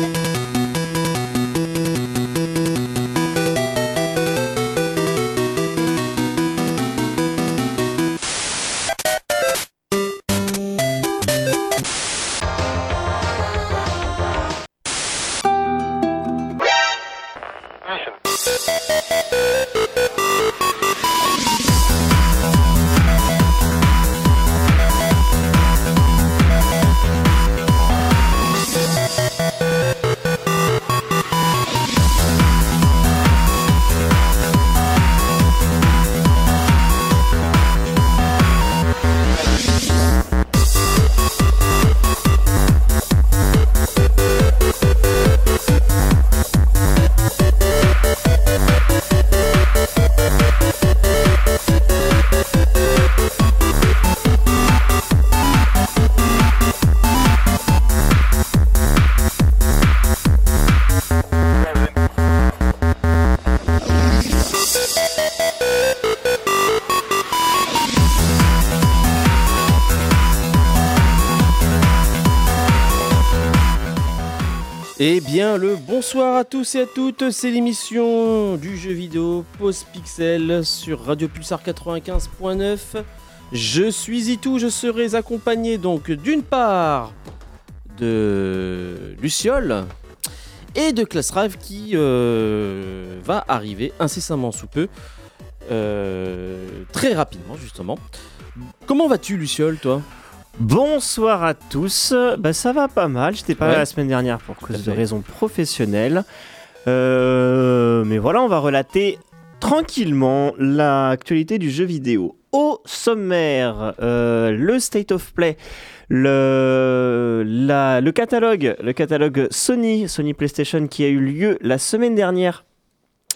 Eh bonsoir à tous et à toutes, c'est l'émission du jeu vidéo Pause Pixel sur Radio Pulsar 95.9. Je suis Itou, je serai accompagné donc d'une part de Luciole et de Classrive qui euh, va arriver incessamment sous peu, euh, très rapidement justement. Comment vas-tu Luciole, toi? Bonsoir à tous. Bah, ça va pas mal. J'étais pas Ouais. là la semaine dernière pour cause de raisons professionnelles. Euh, mais voilà, on va relater tranquillement l'actualité du jeu vidéo. Au sommaire, euh, le State of Play, le, la- le catalogue, le catalogue Sony, Sony PlayStation qui a eu lieu la semaine dernière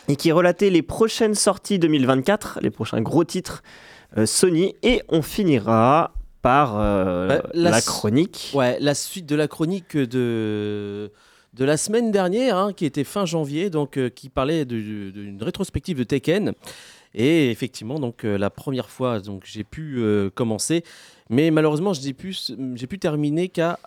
et qui relatait les prochaines sorties 2024, les prochains gros titres euh, Sony. Et on finira par euh, Bah, la chronique. Ouais, la suite de la chronique de, de la semaine dernière, hein, qui était fin janvier, donc euh, qui parlait d'une rétrospective de Tekken. Et effectivement, donc euh, la première fois, donc j'ai pu commencer, mais malheureusement, j'ai pu, j'ai pu terminer qu'à,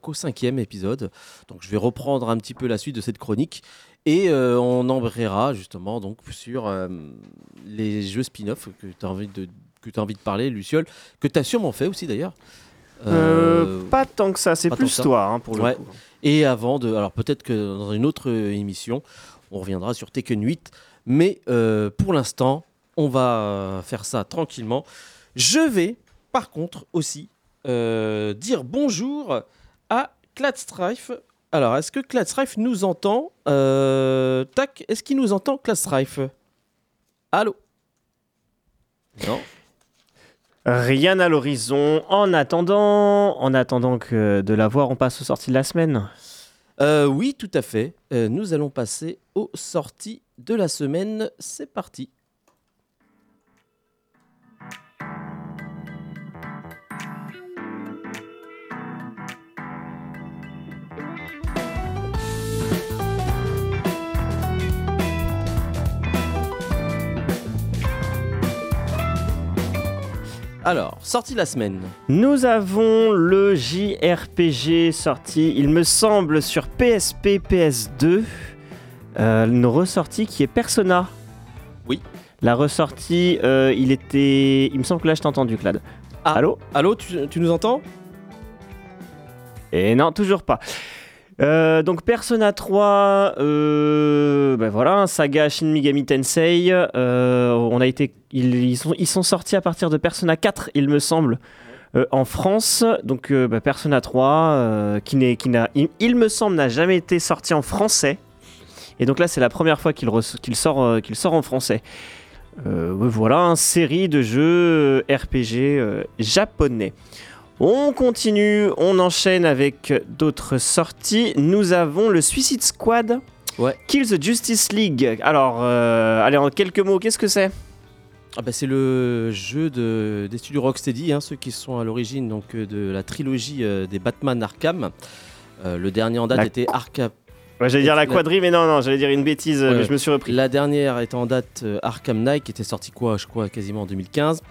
qu'au cinquième épisode. Donc je vais reprendre un petit peu la suite de cette chronique. Et on embrayera justement donc sur les jeux spin-off que tu as envie de que tu as envie de parler, Luciole, que tu as sûrement fait aussi d'ailleurs. Euh, Euh, pas tant que ça, c'est plus ça. toi hein, pour le Ouais. coup. et avant de. Alors peut-être que dans une autre euh, émission, on reviendra sur Tekken 8. Mais euh, pour l'instant, on va faire ça tranquillement. Je vais, par contre, aussi euh, dire bonjour à Cladstrife. Alors, est-ce que Cladstrife nous entend? Euh, Tac, est-ce qu'il nous entend, Cladstrife Allô? Non Rien à l'horizon. En attendant, en attendant que de la voir, on passe aux sorties de la semaine. Euh, Oui, tout à fait. Euh, nous allons passer aux sorties de la semaine. C'est parti. Alors, sortie de la semaine. Nous avons le JRPG sorti, il me semble, sur PSP, PS2. Euh, une ressortie qui est Persona. Oui. La ressortie, euh, il était. Il me semble que là, je t'ai entendu, Clad. Ah. Allô? Allô, tu, tu nous entends? Et non, toujours pas. Euh, donc Persona 3, euh, ben voilà, un saga Shin Megami Tensei. Euh, on a été, ils, ils sont, ils sont sortis à partir de Persona 4, il me semble, en France. Donc ben, Persona 3, euh, qui n'est, qui n'a, il, me semble, n'a jamais été sorti en français. Et donc là, c'est la première fois qu'il, qu'il sort, qu'il sort en français. Voilà, une série de jeux RPG japonais. On continue, on enchaîne avec d'autres sorties. Nous avons le Suicide Squad. Ouais. Kill the Justice League. Alors, euh, allez, en quelques mots, qu'est-ce que c'est? Ah bah, c'est le jeu de, des studios Rocksteady, hein, ceux qui sont à l'origine donc euh, de la trilogie euh, des Batman Arkham. Euh, le dernier en date La- était Arkham. Ouais, J'allais dire la quadrille, mais non, non, j'allais dire une bêtise, Ouais. mais je me suis repris. La dernière est en date Arkham Knight, qui était sorti quoi, je crois, quasiment en 2015.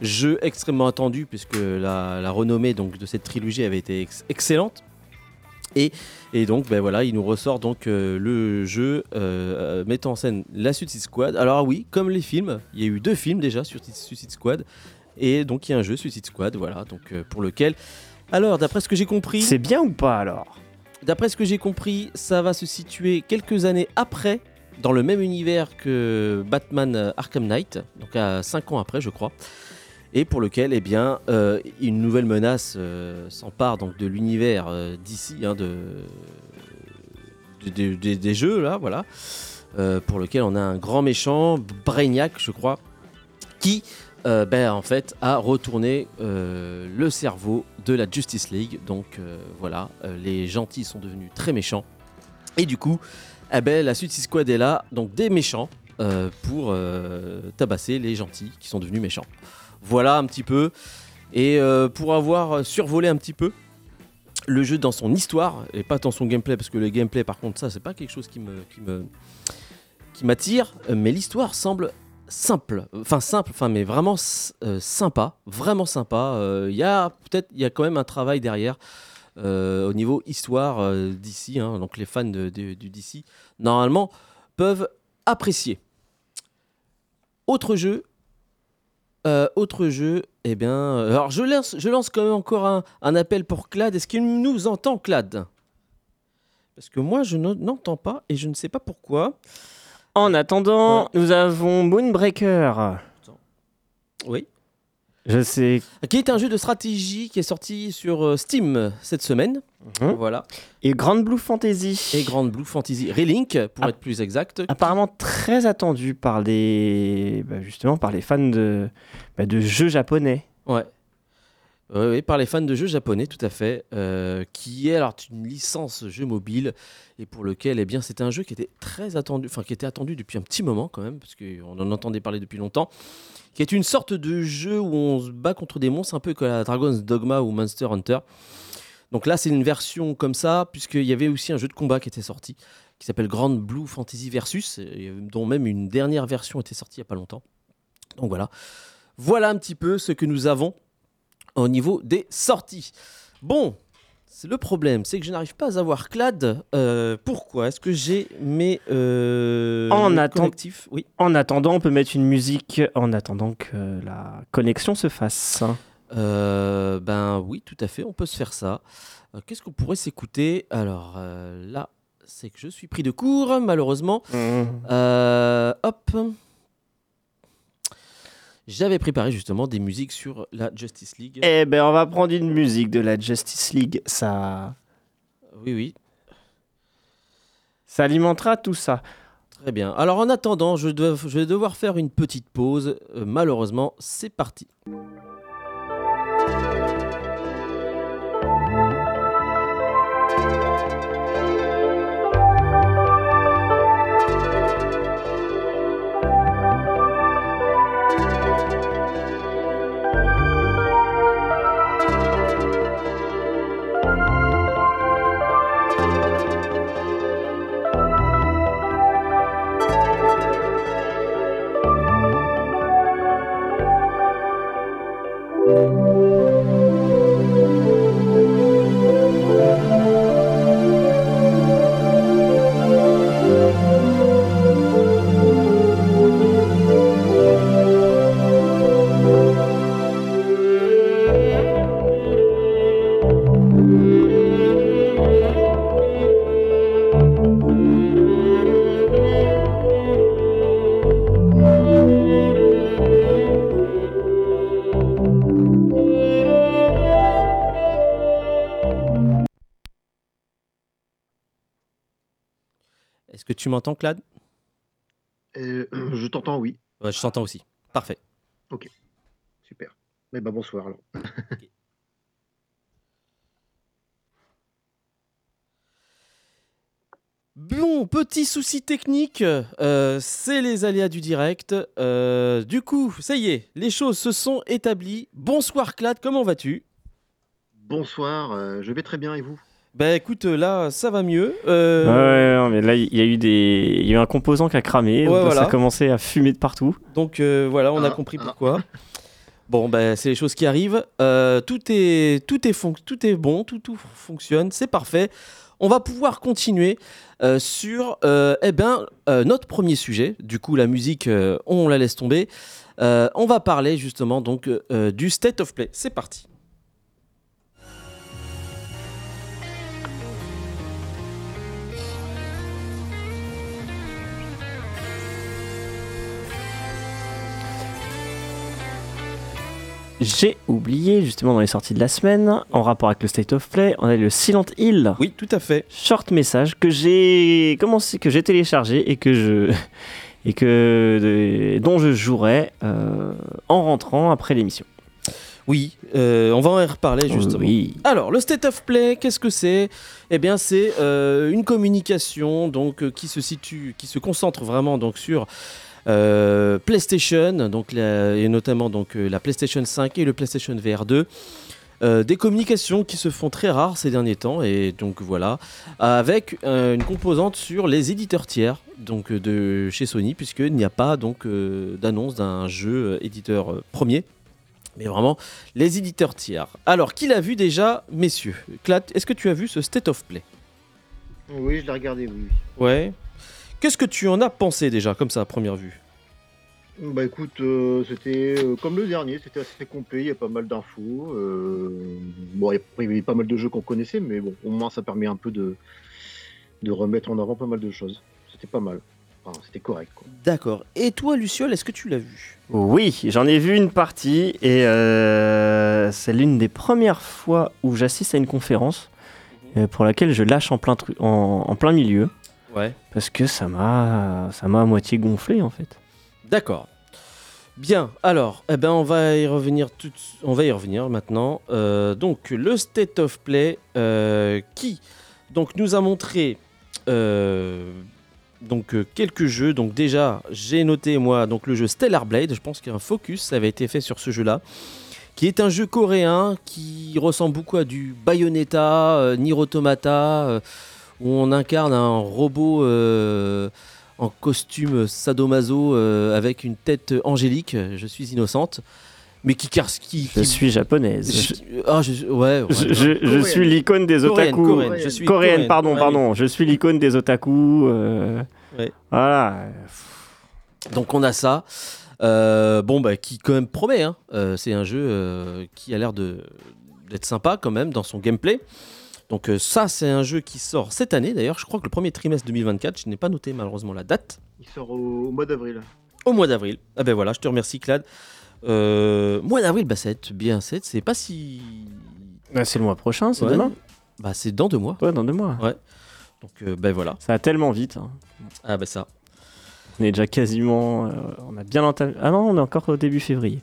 Jeu extrêmement attendu puisque la, la renommée donc de cette trilogie avait été ex- excellente. Et, et donc, ben voilà, il nous ressort donc euh, le jeu euh, mettant en scène la Suicide Squad. Alors oui, comme les films, il y a eu deux films déjà sur Suicide Squad, et donc il y a un jeu Suicide Squad, voilà, donc euh, pour lequel. Alors, d'après ce que j'ai compris, C'est bien ou pas alors? D'après ce que j'ai compris, ça va se situer quelques années après, dans le même univers que Batman Arkham Knight, donc à 5 ans après, je crois. Et pour lequel, eh bien, euh, une nouvelle menace euh, s'empare donc de l'univers euh, d'ici, hein, de, de- de- de- des jeux là, voilà, pour lequel on a un grand méchant, Brainiac, je crois, qui, ben, en fait, a retourné le cerveau de la Justice League. Donc voilà, les gentils sont devenus très méchants. Et du coup, eh ben, la Suicide Squad est là, donc des méchants, pour tabasser les gentils qui sont devenus méchants. Voilà un petit peu. Et euh, pour avoir survolé un petit peu le jeu dans son histoire et pas dans son gameplay, parce que le gameplay, par contre, ça, c'est pas quelque chose qui me, qui m'attire. euh, Mais l'histoire semble simple, enfin simple, mais vraiment euh, sympa, vraiment sympa. Euh, Il y a peut-être, il y a quand même un travail derrière. euh, au niveau histoire euh, d'ici, donc les fans de- du DC, normalement, peuvent apprécier. Autre jeu, euh, autre jeu, eh bien, euh, alors je lance, je lance quand même encore un, un appel pour Clad. Est-ce qu'il nous entend, Clad? Parce que moi, je ne- n'entends pas et je ne sais pas pourquoi. En attendant, nous avons Moonbreaker. Oui. Je sais. Qui est un jeu de stratégie qui est sorti sur euh, Steam cette semaine. Mhm. Voilà. Et Grand Blue Fantasy. Et Grand Blue Fantasy Relink, pour être plus exact. Apparemment très attendu par les, bah, justement par les fans de, bah, de jeux japonais. Ouais. Oui, par les fans de jeux japonais, tout à fait, euh, qui est alors une licence jeu mobile et pour lequel, eh bien, c'était un jeu qui était très attendu, enfin qui était attendu depuis un petit moment quand même, parce qu'on en entendait parler depuis longtemps, qui est une sorte de jeu où on se bat contre des monstres un peu comme la Dragon's Dogma ou Monster Hunter. Donc là, c'est une version comme ça, puisqu'il y avait aussi un jeu de combat qui était sorti, qui s'appelle Grand Blue Fantasy Versus, et dont même une dernière version était sortie il n'y a pas longtemps. Donc voilà. Voilà un petit peu ce que nous avons au niveau des sorties. Bon, c'est le problème, c'est que je n'arrive pas à avoir Clad. Euh, pourquoi? Est-ce que j'ai mes, euh, En Oui. En attendant, on peut mettre une musique en attendant que la connexion se fasse. Euh, ben oui, tout à fait, on peut se faire ça. Euh, Qu'est-ce qu'on pourrait s'écouter? Alors euh, là, c'est que je suis pris de court, malheureusement. Euh, hop. J'avais préparé justement des musiques sur la Justice League. Eh ben, on va prendre une musique de la Justice League. Ça, Oui, oui, ça alimentera tout ça. très bien. Alors en attendant, je, dois- je vais devoir faire une petite pause. Malheureusement, c'est parti. Tu m'entends, Clad Euh, je t'entends, oui. Ouais, Je t'entends aussi. Parfait. Super. Eh ben, bonsoir alors. Bon, petit souci technique, euh, c'est les aléas du direct. Euh, du coup, ça y est, les choses se sont établies. Bonsoir Clad, comment vas-tu? Bonsoir, euh, je vais très bien et vous? Bah écoute, euh, là, ça va mieux. Euh, Ouais, mais là, il y a eu des, il y a eu un composant qui a cramé. Donc voilà. Ça a commencé à fumer de partout. Donc euh, voilà, on a compris pourquoi. Bon, ben, c'est les choses qui arrivent. Euh, tout, est, tout, est tout est bon, tout, tout fonctionne, c'est parfait. On va pouvoir continuer sur eh ben, notre premier sujet. Du coup, la musique, on la laisse tomber. on va parler justement donc du State of Play. C'est parti. J'ai oublié justement dans les sorties de la semaine, en rapport avec le State of Play, on a le Silent Hill. Oui, tout à fait. Short message que j'ai commencé, que j'ai téléchargé et que je et que dont je jouerai euh, en rentrant après l'émission. Oui, euh, on va en reparler justement. Oui. Alors, le State of Play, qu'est-ce que c'est? Eh bien, c'est euh, une communication donc qui se situe, qui se concentre vraiment donc sur euh, PlayStation, donc et notamment donc, euh, la PlayStation 5 et le PlayStation VR 2. Euh, des communications qui se font très rares ces derniers temps et donc voilà avec une composante sur les éditeurs tiers donc de chez Sony puisqu'il n'y a pas donc d'annonce d'un jeu éditeur premier mais vraiment les éditeurs tiers. Alors qui l'a vu déjà messieurs? Clat, est-ce que tu as vu ce State of Play? Oui, je l'ai regardé oui. Ouais. Qu'est-ce que tu en as pensé déjà, comme ça, à première vue? Bah écoute, euh, c'était euh, comme le dernier, c'était assez complet, il y a pas mal d'infos. Euh, bon, il y, avait pas mal de jeux qu'on connaissait, mais bon, au moins ça permet un peu de, de remettre en avant pas mal de choses. C'était pas mal. Enfin, c'était correct. D'accord. Et toi, Luciole, est-ce que tu l'as vu? Oui, j'en ai vu une partie et c'est l'une des premières fois où j'assiste à une conférence pour laquelle je lâche en plein, en plein milieu. Ouais. Parce que ça m'a, ça m'a à moitié gonflé en fait. D'accord. Bien, alors, eh ben, on va y revenir tout, on va y revenir maintenant. Euh, donc, le State of Play euh, qui donc nous a montré euh, donc quelques jeux. Donc déjà, j'ai noté moi donc le jeu Stellar Blade. Je pense qu'un focus avait été fait sur ce jeu-là, qui est un jeu coréen qui ressemble beaucoup à du Bayonetta, Nier Automata où on incarne un robot euh, en costume sadomaso euh, avec une tête angélique. Je suis innocente. Mais qui, qui, Je suis japonaise. Je, ah, je, ouais, je, suis l'icône des otaku. Coréenne, Je suis coréenne, pardon, pardon. Je suis l'icône des otaku. Euh, voilà. Donc on a ça. bon, bah, qui quand même promet. Hein. c'est un jeu qui a l'air d'être sympa quand même dans son gameplay. Donc euh, ça, c'est un jeu qui sort cette année. D'ailleurs, je crois que le premier trimestre 2024, je n'ai pas noté malheureusement la date. Il sort au, mois d'avril. Au mois d'avril. Ah ben voilà, je te remercie Clad. Euh, mois d'avril, bah c'est bien, c'est pas si... Bah, c'est le mois prochain, c'est demain Bah c'est dans deux mois. Ouais, dans deux mois. Ouais. Donc euh, ben voilà. Ça va tellement vite. Hein. Ah bah ça. On est déjà quasiment... on a bien entamé... Ah non, on est encore au début février.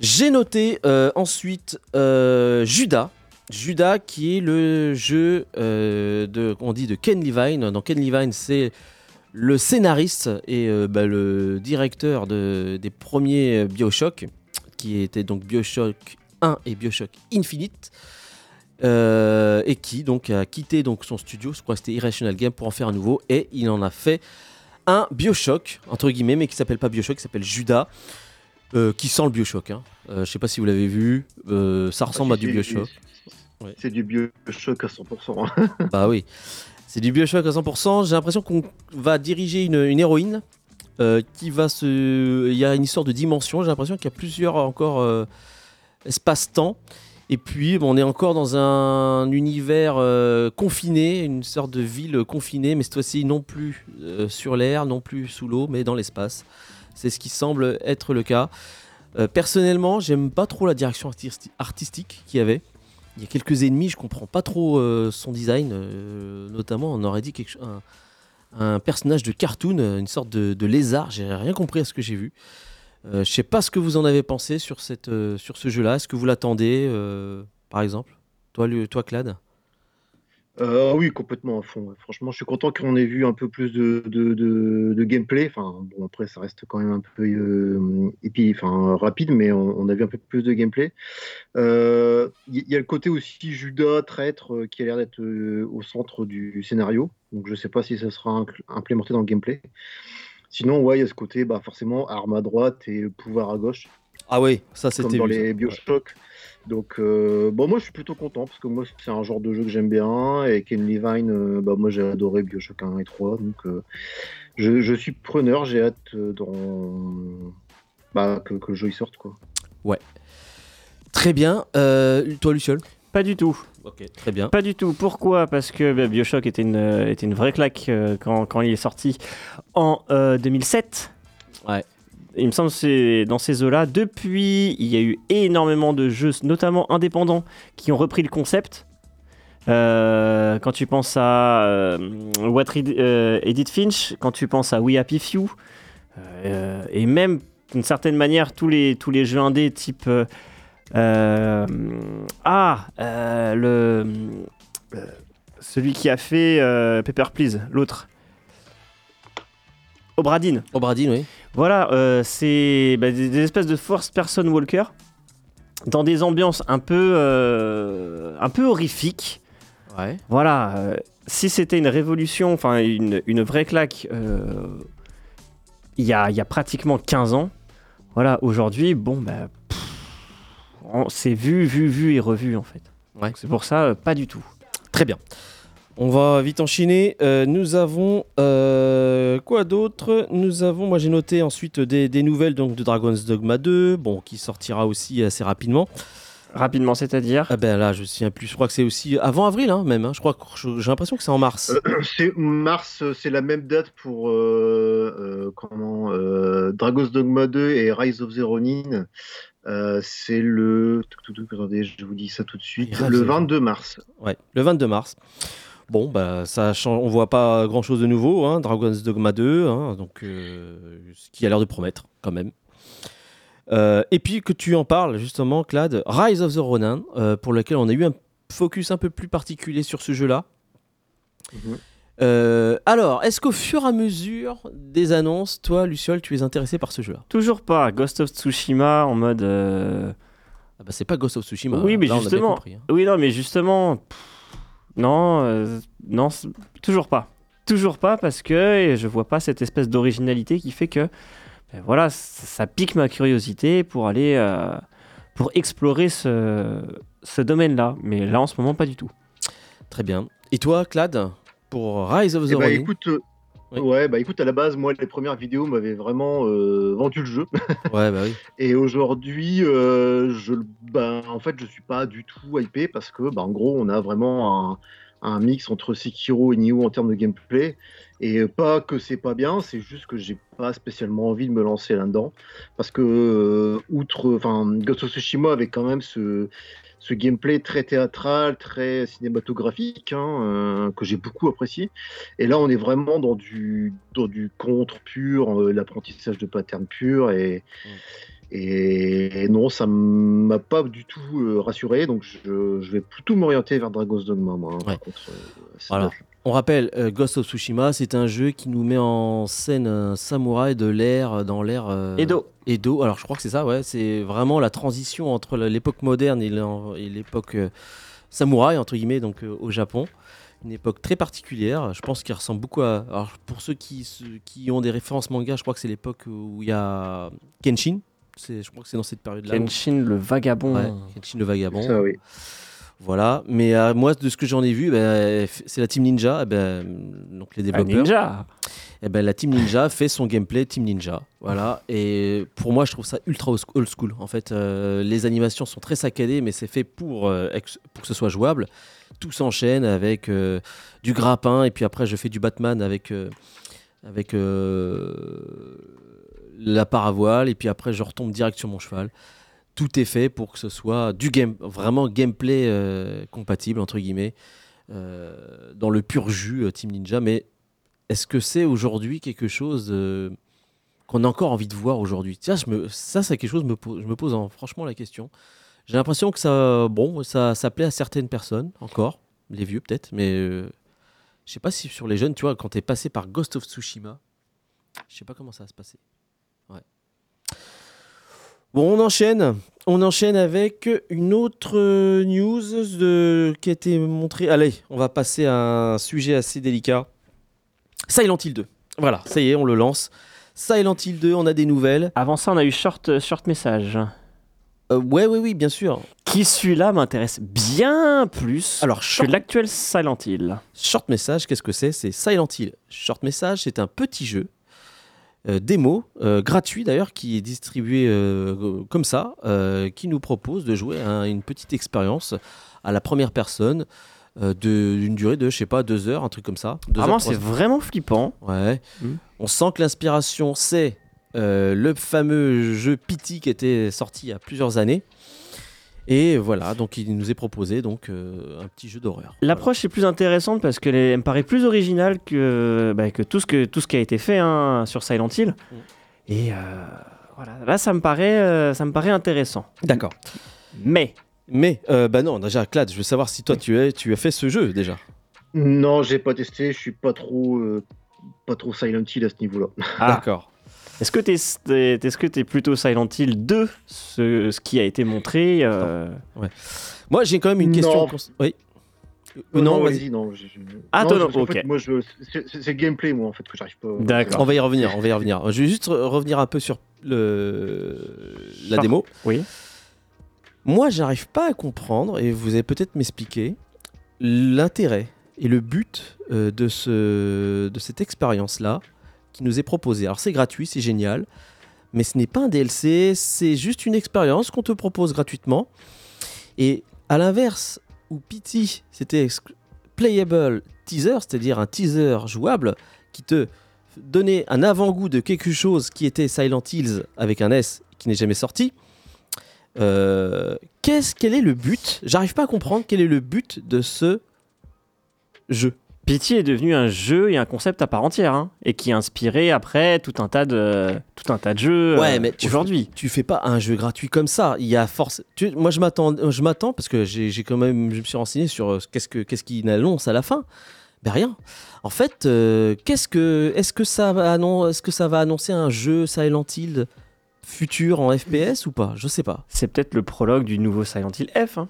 J'ai noté ensuite Judas. Judas, qui est le jeu euh, de, on dit de Ken Levine. Dans Ken Levine, c'est le scénariste et euh, bah, le directeur de, des premiers Bioshock, qui étaient donc Bioshock 1 et Bioshock Infinite. Euh, et qui donc a quitté donc son studio, je crois que c'était Irrational Game pour en faire un nouveau, et il en a fait un Bioshock entre guillemets, mais qui s'appelle pas Bioshock, qui s'appelle Judas, qui sent le Bioshock. Hein. je sais pas si vous l'avez vu, ça ressemble à du Bioshock. C'est du Bioshock à 100%. Hein. bah oui, c'est du Bioshock à 100%. J'ai l'impression qu'on va diriger une, héroïne euh, qui va se. Il y a une histoire de dimension. J'ai l'impression qu'il y a plusieurs encore euh, espace-temps. Et puis, on est encore dans un univers euh, confiné, une sorte de ville confinée, mais cette fois-ci non plus sur l'air, non plus sous l'eau, mais dans l'espace. C'est ce qui semble être le cas. personnellement, j'aime pas trop la direction artistique qu'il y avait. Il y a quelques ennemis, je comprends pas trop euh, son design. Euh, notamment, on aurait dit quelque, un, un personnage de cartoon, euh, une sorte de, lézard. J'ai rien compris à ce que j'ai vu. je sais pas ce que vous en avez pensé sur ce jeu-là. Est-ce que vous l'attendez, par exemple? Toi, toi Clad? Euh, oui, complètement à fond. Franchement, je suis content qu'on ait vu un peu plus de, de, gameplay. Enfin, bon, après, ça reste quand même un peu euh, enfin, rapide, mais on, a vu un peu plus de gameplay. Il euh, y, a le côté aussi Judas, traître, euh, qui a l'air d'être au centre du scénario. Donc, je ne sais pas si ça sera implémenté dans le gameplay. Sinon, ouais, il y a ce côté, bah, forcément, arme à droite et pouvoir à gauche. Ah oui, ça comme c'était dans vu, ça. les Bioshock. Donc, euh, bon, moi je suis plutôt content parce que moi c'est un genre de jeu que j'aime bien et Ken Levine, euh, bah, moi j'ai adoré Bioshock 1 et 3. Donc, euh, je, je suis preneur, j'ai hâte euh, dans... bah, que, que le jeu il sorte. Quoi. Très bien. Euh, toi, Luciol Pas du tout. Ok, très bien. Pas du tout. Pourquoi? Parce que bah, Bioshock était une, était une vraie claque euh, quand, quand il est sorti en euh, 2007. Ouais. Il me semble que c'est dans ces eaux-là. Depuis, il y a eu énormément de jeux, notamment indépendants, qui ont repris le concept. Euh, quand tu penses à euh, What euh, Edith Finch, quand tu penses à We Happy Few, euh, et même d'une certaine manière tous les, tous les jeux indés type ah celui qui a fait Paper Please, l'autre. Obradine. Obradine, oui. Voilà, euh, c'est bah, des, des espèces de first person walker dans des ambiances un peu, euh, un peu horrifiques. Ouais. Voilà, euh, si c'était une révolution, enfin une, une vraie claque, il y, a, y a pratiquement 15 ans, voilà, aujourd'hui, bon, bah, c'est vu, vu, vu et revu en fait. Ouais. C'est pour ça, pas du tout. Très bien. On va vite enchaîner. Euh, nous avons euh, quoi d'autre? Nous avons, moi j'ai noté ensuite des, des nouvelles donc de Dragon's Dogma 2, bon qui sortira aussi assez rapidement. Rapidement, c'est-à-dire? Ah ben là, je me souviens plus. Je crois que c'est aussi avant avril, hein, même. hein. Je crois j'ai l'impression que c'est en mars. Euh, c'est mars, c'est la même date pour euh, euh, comment euh, Dragon's Dogma 2 et Rise of the Ronin. Euh, c'est le. tout, tout, tout, Attendez, je vous dis ça tout de suite. Le of- 22 mars. Ouais, le 22 mars. Bon, bah ça change. On voit pas grand chose de nouveau. Hein. Dragon's Dogma 2, hein, donc euh, ce qui a l'air de promettre quand même. Euh, et puis que tu en parles justement, Clad, Rise of the Ronin, euh, pour lequel on a eu un focus un peu plus particulier sur ce jeu-là. Mhm. Euh, alors, est-ce qu'au fur et à mesure des annonces, toi, Luciol, tu es intéressé par ce jeu-là? Toujours pas. Ghost of Tsushima en mode. ah bah, C'est pas Ghost of Tsushima. Oui, mais Là, justement. compris, hein. Oui, non, mais justement. pff, non, euh, non, toujours pas. Toujours pas parce que je vois pas cette espèce d'originalité qui fait que. ben voilà, ça, ça pique ma curiosité pour aller. euh, pour explorer ce, ce domaine-là. Mais là, en ce moment, pas du tout. Très bien. Et toi, Clad, pour Rise of the Eh écoute, euh, Oui. ouais, bah écoute, à la base, moi, les premières vidéos m'avaient vraiment euh, vendu le jeu. Ouais, bah oui. Et aujourd'hui, euh, je, bah, en fait, je suis pas du tout hypé parce que, bah, en gros, on a vraiment un, un mix entre Sekiro et Nioh en termes de gameplay. Et pas que c'est pas bien, c'est juste que j'ai pas spécialement envie de me lancer là-dedans. Parce que, euh, outre, enfin, Ghost of Tsushima avait quand même ce, ce gameplay très théâtral, très cinématographique, hein, euh, que j'ai beaucoup apprécié. Et là, on est vraiment dans du, dans du contre pur, euh, l'apprentissage de pattern pur. Et, et non, ça m'a pas du tout euh, rassuré. Donc, je, je vais plutôt m'orienter vers Dragon's Dogma, moi. hein, par Ouais. contre, euh, c'est Voilà. dommage. On rappelle, euh, Ghost of Tsushima, c'est un jeu qui nous met en scène un samouraï de l'ère dans l'ère euh, Edo. Edo. Alors je crois que c'est ça, ouais. C'est vraiment la transition entre l'époque moderne et et l'époque euh, samouraï entre guillemets, donc euh, au Japon. Une époque très particulière. Je pense qu'il ressemble beaucoup à. Alors pour ceux qui, ceux qui ont des références manga, je crois que c'est l'époque où il y a Kenshin. Je crois que c'est dans cette période-là. Kenshin, le vagabond. Ouais, Kenshin le vagabond. Ça, oui. Voilà, mais euh, moi, de ce que j'en ai vu, ben, c'est la Team Ninja, eh ben, donc les Ah, développeurs. ninja. Eh ben, la Team Ninja fait son gameplay Team Ninja. Voilà, et pour moi, je trouve ça ultra old school. En fait, euh, les animations sont très saccadées, mais c'est fait pour, euh, pour que ce soit jouable. Tout s'enchaîne avec du grappin, et puis après, je fais du Batman avec, avec la paravoile, et puis après, je retombe direct sur mon cheval tout est fait pour que ce soit du game, vraiment gameplay euh, compatible, entre guillemets, euh, dans le pur jus euh, Team Ninja. Mais est-ce que c'est aujourd'hui quelque chose qu'on a encore envie de voir aujourd'hui? Ça, c'est quelque chose, me je me pose en- franchement la question. J'ai l'impression que ça, bon, ça, plaît à certaines personnes, encore, les vieux peut-être, mais je sais pas si sur les jeunes, tu vois, quand tu es passé par Ghost of Tsushima, je sais pas comment ça va se passer. Bon, on enchaîne. On enchaîne avec une autre euh, news de... qui a été montrée. Allez, on va passer à un sujet assez délicat. Silent Hill 2. Voilà, ça y est, on le lance. Silent Hill 2, on a des nouvelles. Avant ça, on a eu short, short message. Euh, ouais, oui, oui, bien sûr. Qui celui-là m'intéresse bien plus Alors, que l'actuel Silent Hill. short Message, qu'est-ce que c'est? C'est Silent Hill. Short Message, c'est un petit jeu euh, démo, euh, gratuit d'ailleurs, qui est distribué euh, comme ça, qui nous propose de jouer à une petite expérience à la première personne d'une durée de, je sais pas, deux heures, un truc comme ça. Vraiment, trois c'est vraiment flippant. Ouais. Mm. On sent que l'inspiration, c'est le fameux jeu Pity qui était sorti il y a plusieurs années. Et voilà, donc il nous est proposé donc euh, un petit jeu d'horreur. L'approche est plus intéressante parce qu'elle me paraît plus originale que, bah, que, tout ce que tout ce qui a été fait hein, sur Silent Hill. Mm. Et euh, voilà, là, ça me paraît, euh, ça me paraît intéressant. D'accord. Mais Mais, euh, bah non, déjà, Clad, je veux savoir si toi tu, es, tu as fait ce jeu déjà. Non, j'ai pas testé, je suis pas trop, euh, pas trop Silent Hill à ce niveau-là. Ah. D'accord. Est-ce que tu es, est-ce que t'es plutôt Silent Hill 2, ce, ce qui a été montré euh, Moi, j'ai quand même une Non. question. cons- Oui. Euh, non, vas-y. vas-y, non. je- je- Ah, non, non, ok. fait, moi, je, c'est le gameplay, moi, en fait, que j'arrive pas. D'accord. On va y revenir, on va y revenir. Je vais juste re- revenir un peu sur le, la Par- démo. Oui. Moi, j'arrive pas à comprendre, et vous allez peut-être m'expliquer, l'intérêt et le but euh, de, ce, de cette expérience-là qui nous est proposée. Alors, c'est gratuit, c'est génial, mais ce n'est pas un DLC, c'est juste une expérience qu'on te propose gratuitement. Et à l'inverse, où Pity, c'était playable teaser, c'est-à-dire un teaser jouable qui te donnait un avant-goût de quelque chose qui était Silent Hills avec un S qui n'est jamais sorti. Euh, qu'est-ce, quel est le but? J'arrive pas à comprendre quel est le but de ce jeu. Pity est devenu un jeu et un concept à part entière, hein, et qui a inspiré après tout un tas de, tout un tas de jeux Ouais, euh, mais tu- aujourd'hui. Tu fais pas un jeu gratuit comme ça. Il y a force. tu- moi, je m'attends, je m'attends parce que j'ai, j'ai quand même, je me suis renseigné sur euh, qu'est-ce que, qu'est-ce qu'il annonce à la fin. Ben rien. En fait, euh, qu'est-ce que, est-ce que ça va annon- est-ce que ça va annoncer un jeu Silent Hill futur en FPS ou pas? Je sais pas. C'est peut-être le prologue du nouveau Silent Hill F. hein.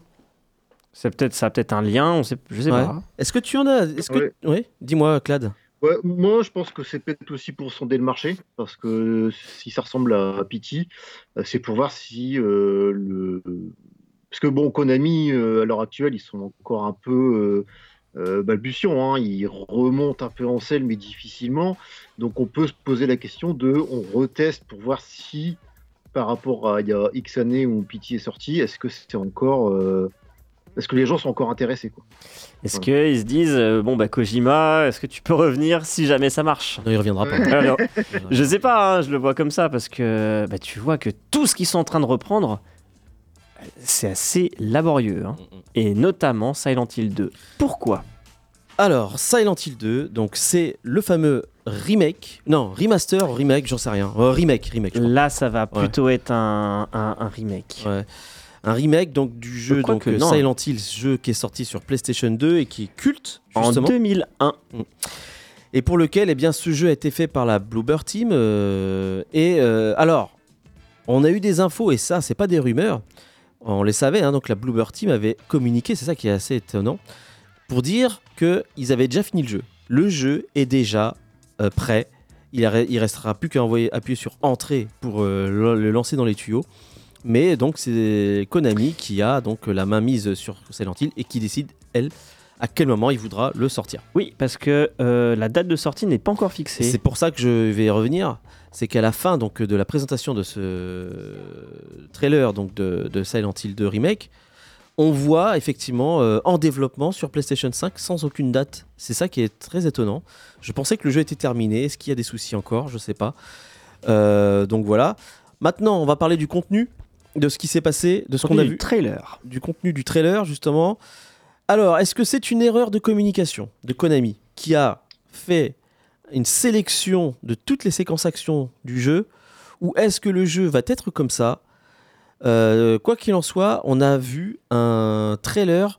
C'est peut-être ça a peut-être un lien, on sait, je sais Ouais. pas. Est-ce que tu en as Est-ce que, Ouais. oui Dis-moi, Clad. Ouais, moi, je pense que c'est peut-être aussi pour sonder le marché, parce que si ça ressemble à Pity, euh, c'est pour voir si euh, le. Parce que bon, Konami, euh, à l'heure actuelle, ils sont encore un peu euh, euh, balbutiants, hein. ils remontent un peu en selle, mais difficilement. Donc, on peut se poser la question de, on reteste pour voir si, par rapport à il y a X années où Pity est sorti, est-ce que c'est encore. Est-ce que les gens sont encore intéressés quoi Est-ce qu'ils se disent, euh, bon bah Kojima, est-ce que tu peux revenir si jamais ça marche? Non, il reviendra pas. Alors, Je sais pas, hein, je le vois comme ça parce que bah, tu vois que tout ce qu'ils sont en train de reprendre, c'est assez laborieux. hein. Et notamment Silent Hill 2. Pourquoi? Alors, Silent Hill 2, donc c'est le fameux remake, non, remaster, remake, j'en sais rien. Euh, remake, remake. Là, ça va plutôt être un, un- un remake. Ouais. Un remake donc du jeu donc que non. Silent Hill, jeu qui est sorti sur PlayStation 2 et qui est culte En justement. 2001. Et pour lequel eh bien ce jeu a été fait par la Bluebird Team. euh, et euh, alors, on a eu des infos et ça, c'est pas des rumeurs. On les savait, hein, donc la Bluebird Team avait communiqué, c'est ça qui est assez étonnant, pour dire que ils avaient déjà fini le jeu. Le jeu est déjà euh, prêt. Il, il restera plus qu'à appuyer sur entrée pour le lancer dans les tuyaux. Mais donc c'est Konami qui a donc la main mise sur Silent Hill et qui décide elle à quel moment il voudra le sortir. Oui, parce que euh, la date de sortie n'est pas encore fixée. C'est pour ça que je vais y revenir. C'est qu'à la fin donc, de la présentation de ce trailer donc, de, de Silent Hill 2 Remake, on voit effectivement euh, en développement sur PlayStation 5 sans aucune date. C'est ça qui est très étonnant. Je pensais que le jeu était terminé. Est-ce qu'il y a des soucis encore? Je sais pas. Euh, donc voilà. Maintenant, on va parler du contenu, de ce qui s'est passé, de ce qu'on a du vu trailer. du contenu du trailer, justement. Alors, est-ce que c'est une erreur de communication de Konami qui a fait une sélection de toutes les séquences actions du jeu Ou est-ce que le jeu va être comme ça? Euh, Quoi qu'il en soit, on a vu un trailer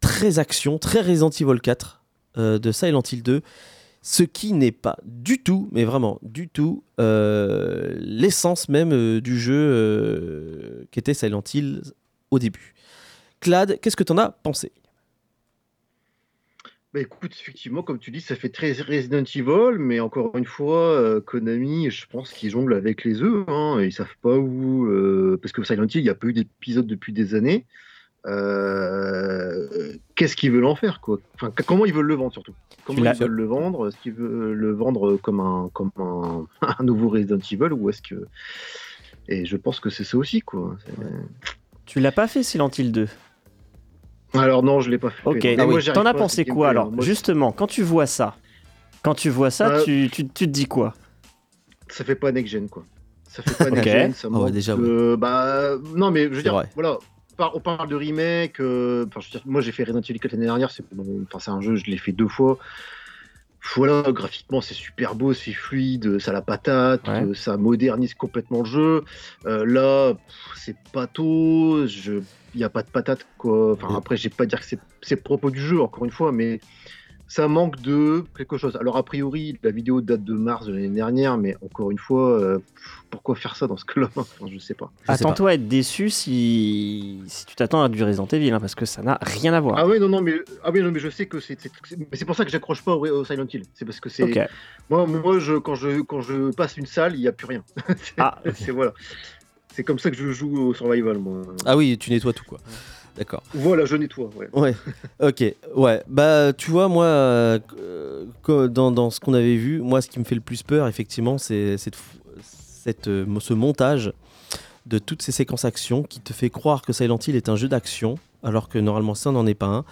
très action, très Resident Evil 4 euh, de Silent Hill 2. Ce qui n'est pas du tout, mais vraiment du tout, euh, l'essence même euh, du jeu euh, qu'était Silent Hill au début. Clad, qu'est-ce que t'en as pensé? Bah écoute, effectivement, comme tu dis, ça fait très Resident Evil, mais encore une fois, Konami, je pense qu'ils jonglent avec les œufs, hein, ils savent pas où. parce que Silent Hill, il n'y a pas eu d'épisode depuis des années. Euh, Qu'est-ce qu'ils veulent en faire, quoi? Enfin, comment ils veulent le vendre surtout? Comment ils veulent le vendre? Est-ce qu'ils veulent le vendre comme un, comme un, un nouveau Resident Evil ou est-ce que Et je pense que c'est ça aussi, quoi. Tu l'as pas fait Silent Hill 2 Alors non, je l'ai pas fait. Ok, Ah oui. t'en as pensé quoi alors hein. Moi, Justement, quand tu vois ça, quand tu vois ça, Euh, tu, tu, tu te dis quoi? Ça fait pas next gen quoi. Ça fait pas next Ok. gen, ça ouais, manque déjà, de- bah non mais je veux C'est dire vrai. voilà, on par- on parle de remake euh, enfin je veux dire, moi j'ai fait Resident Evil 4 l'année dernière, c'est enfin un jeu, je l'ai fait deux fois. Voilà, graphiquement c'est super beau, c'est fluide, ça a la patate, Ouais. euh, ça modernise complètement le jeu. Euh, là, c'est je il n'y a pas de patate quoi. Enfin Et- après, j'ai pas dire que c'est c'est le propos du jeu encore une fois, mais ça manque de quelque chose. Alors a priori, la vidéo date de mars de l'année dernière, mais encore une fois, euh, pourquoi faire ça dans ce cas-là Enfin, Je sais pas. Attends-toi à être déçu si, si tu t'attends à du Resident Evil, hein, parce que ça n'a rien à voir. Ah oui, non, non, mais ah oui, non, mais je sais que c'est, c'est- c'est- mais c'est pour ça que j'accroche pas au, au Silent Hill. C'est parce que c'est moi, moi, je quand je quand je passe une salle, il y a plus rien. c'est, Ah, c'est- voilà. C'est comme ça que je joue au survival, moi. Ah oui, tu nettoies tout quoi. D'accord. Voilà, je nettoie. Ouais. Ouais, ok, ouais. Bah, tu vois, moi, euh, dans, dans ce qu'on avait vu, moi, ce qui me fait le plus peur, effectivement, c'est cette, cette, euh, ce montage de toutes ces séquences action qui te fait croire que Silent Hill est un jeu d'action, alors que normalement, ça n'en est pas un.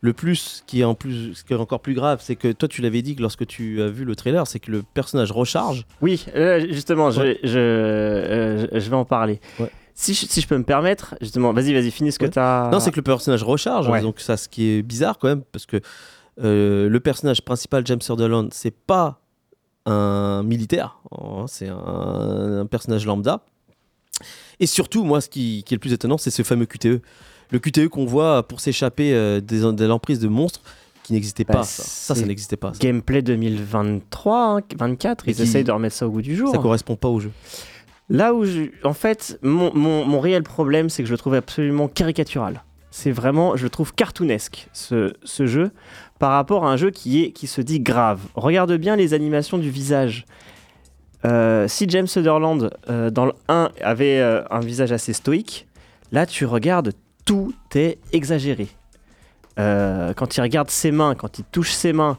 Le plus, qui est en plus, ce qui est encore plus grave, c'est que toi, tu l'avais dit que lorsque tu as vu le trailer, c'est que le personnage recharge. Oui, euh, justement, je, Ouais. je, euh, je- je vais en parler. Ouais. Si, je, si je peux me permettre, justement, vas-y, vas-y, finis ce que tu as. Non, c'est que le personnage recharge, Ouais. donc ça, ce qui est bizarre quand même, parce que euh, le personnage principal, James Sutherland, c'est pas un militaire, hein, c'est un, un personnage lambda. Et surtout, moi, ce qui, qui est le plus étonnant, c'est ce fameux QTE. Le QTE qu'on voit pour s'échapper euh, des, de l'emprise de monstres qui n'existait Bah, pas. Ça, ça, n'existait pas. Ça, Gameplay 2023, hein, 24, Et ils qui- essayent de remettre ça au goût du jour. ça correspond pas au jeu. Là où, en fait, mon, mon- mon réel problème, c'est que je le trouve absolument caricatural. C'est vraiment, je le trouve cartoonesque, ce, ce jeu, par rapport à un jeu qui, est, qui se dit grave. Regarde bien les animations du visage. Euh, si James Sutherland, euh, dans le 1, avait euh, un visage assez stoïque, là, tu regardes, tout est exagéré. Euh, quand il regarde ses mains, quand il touche ses mains,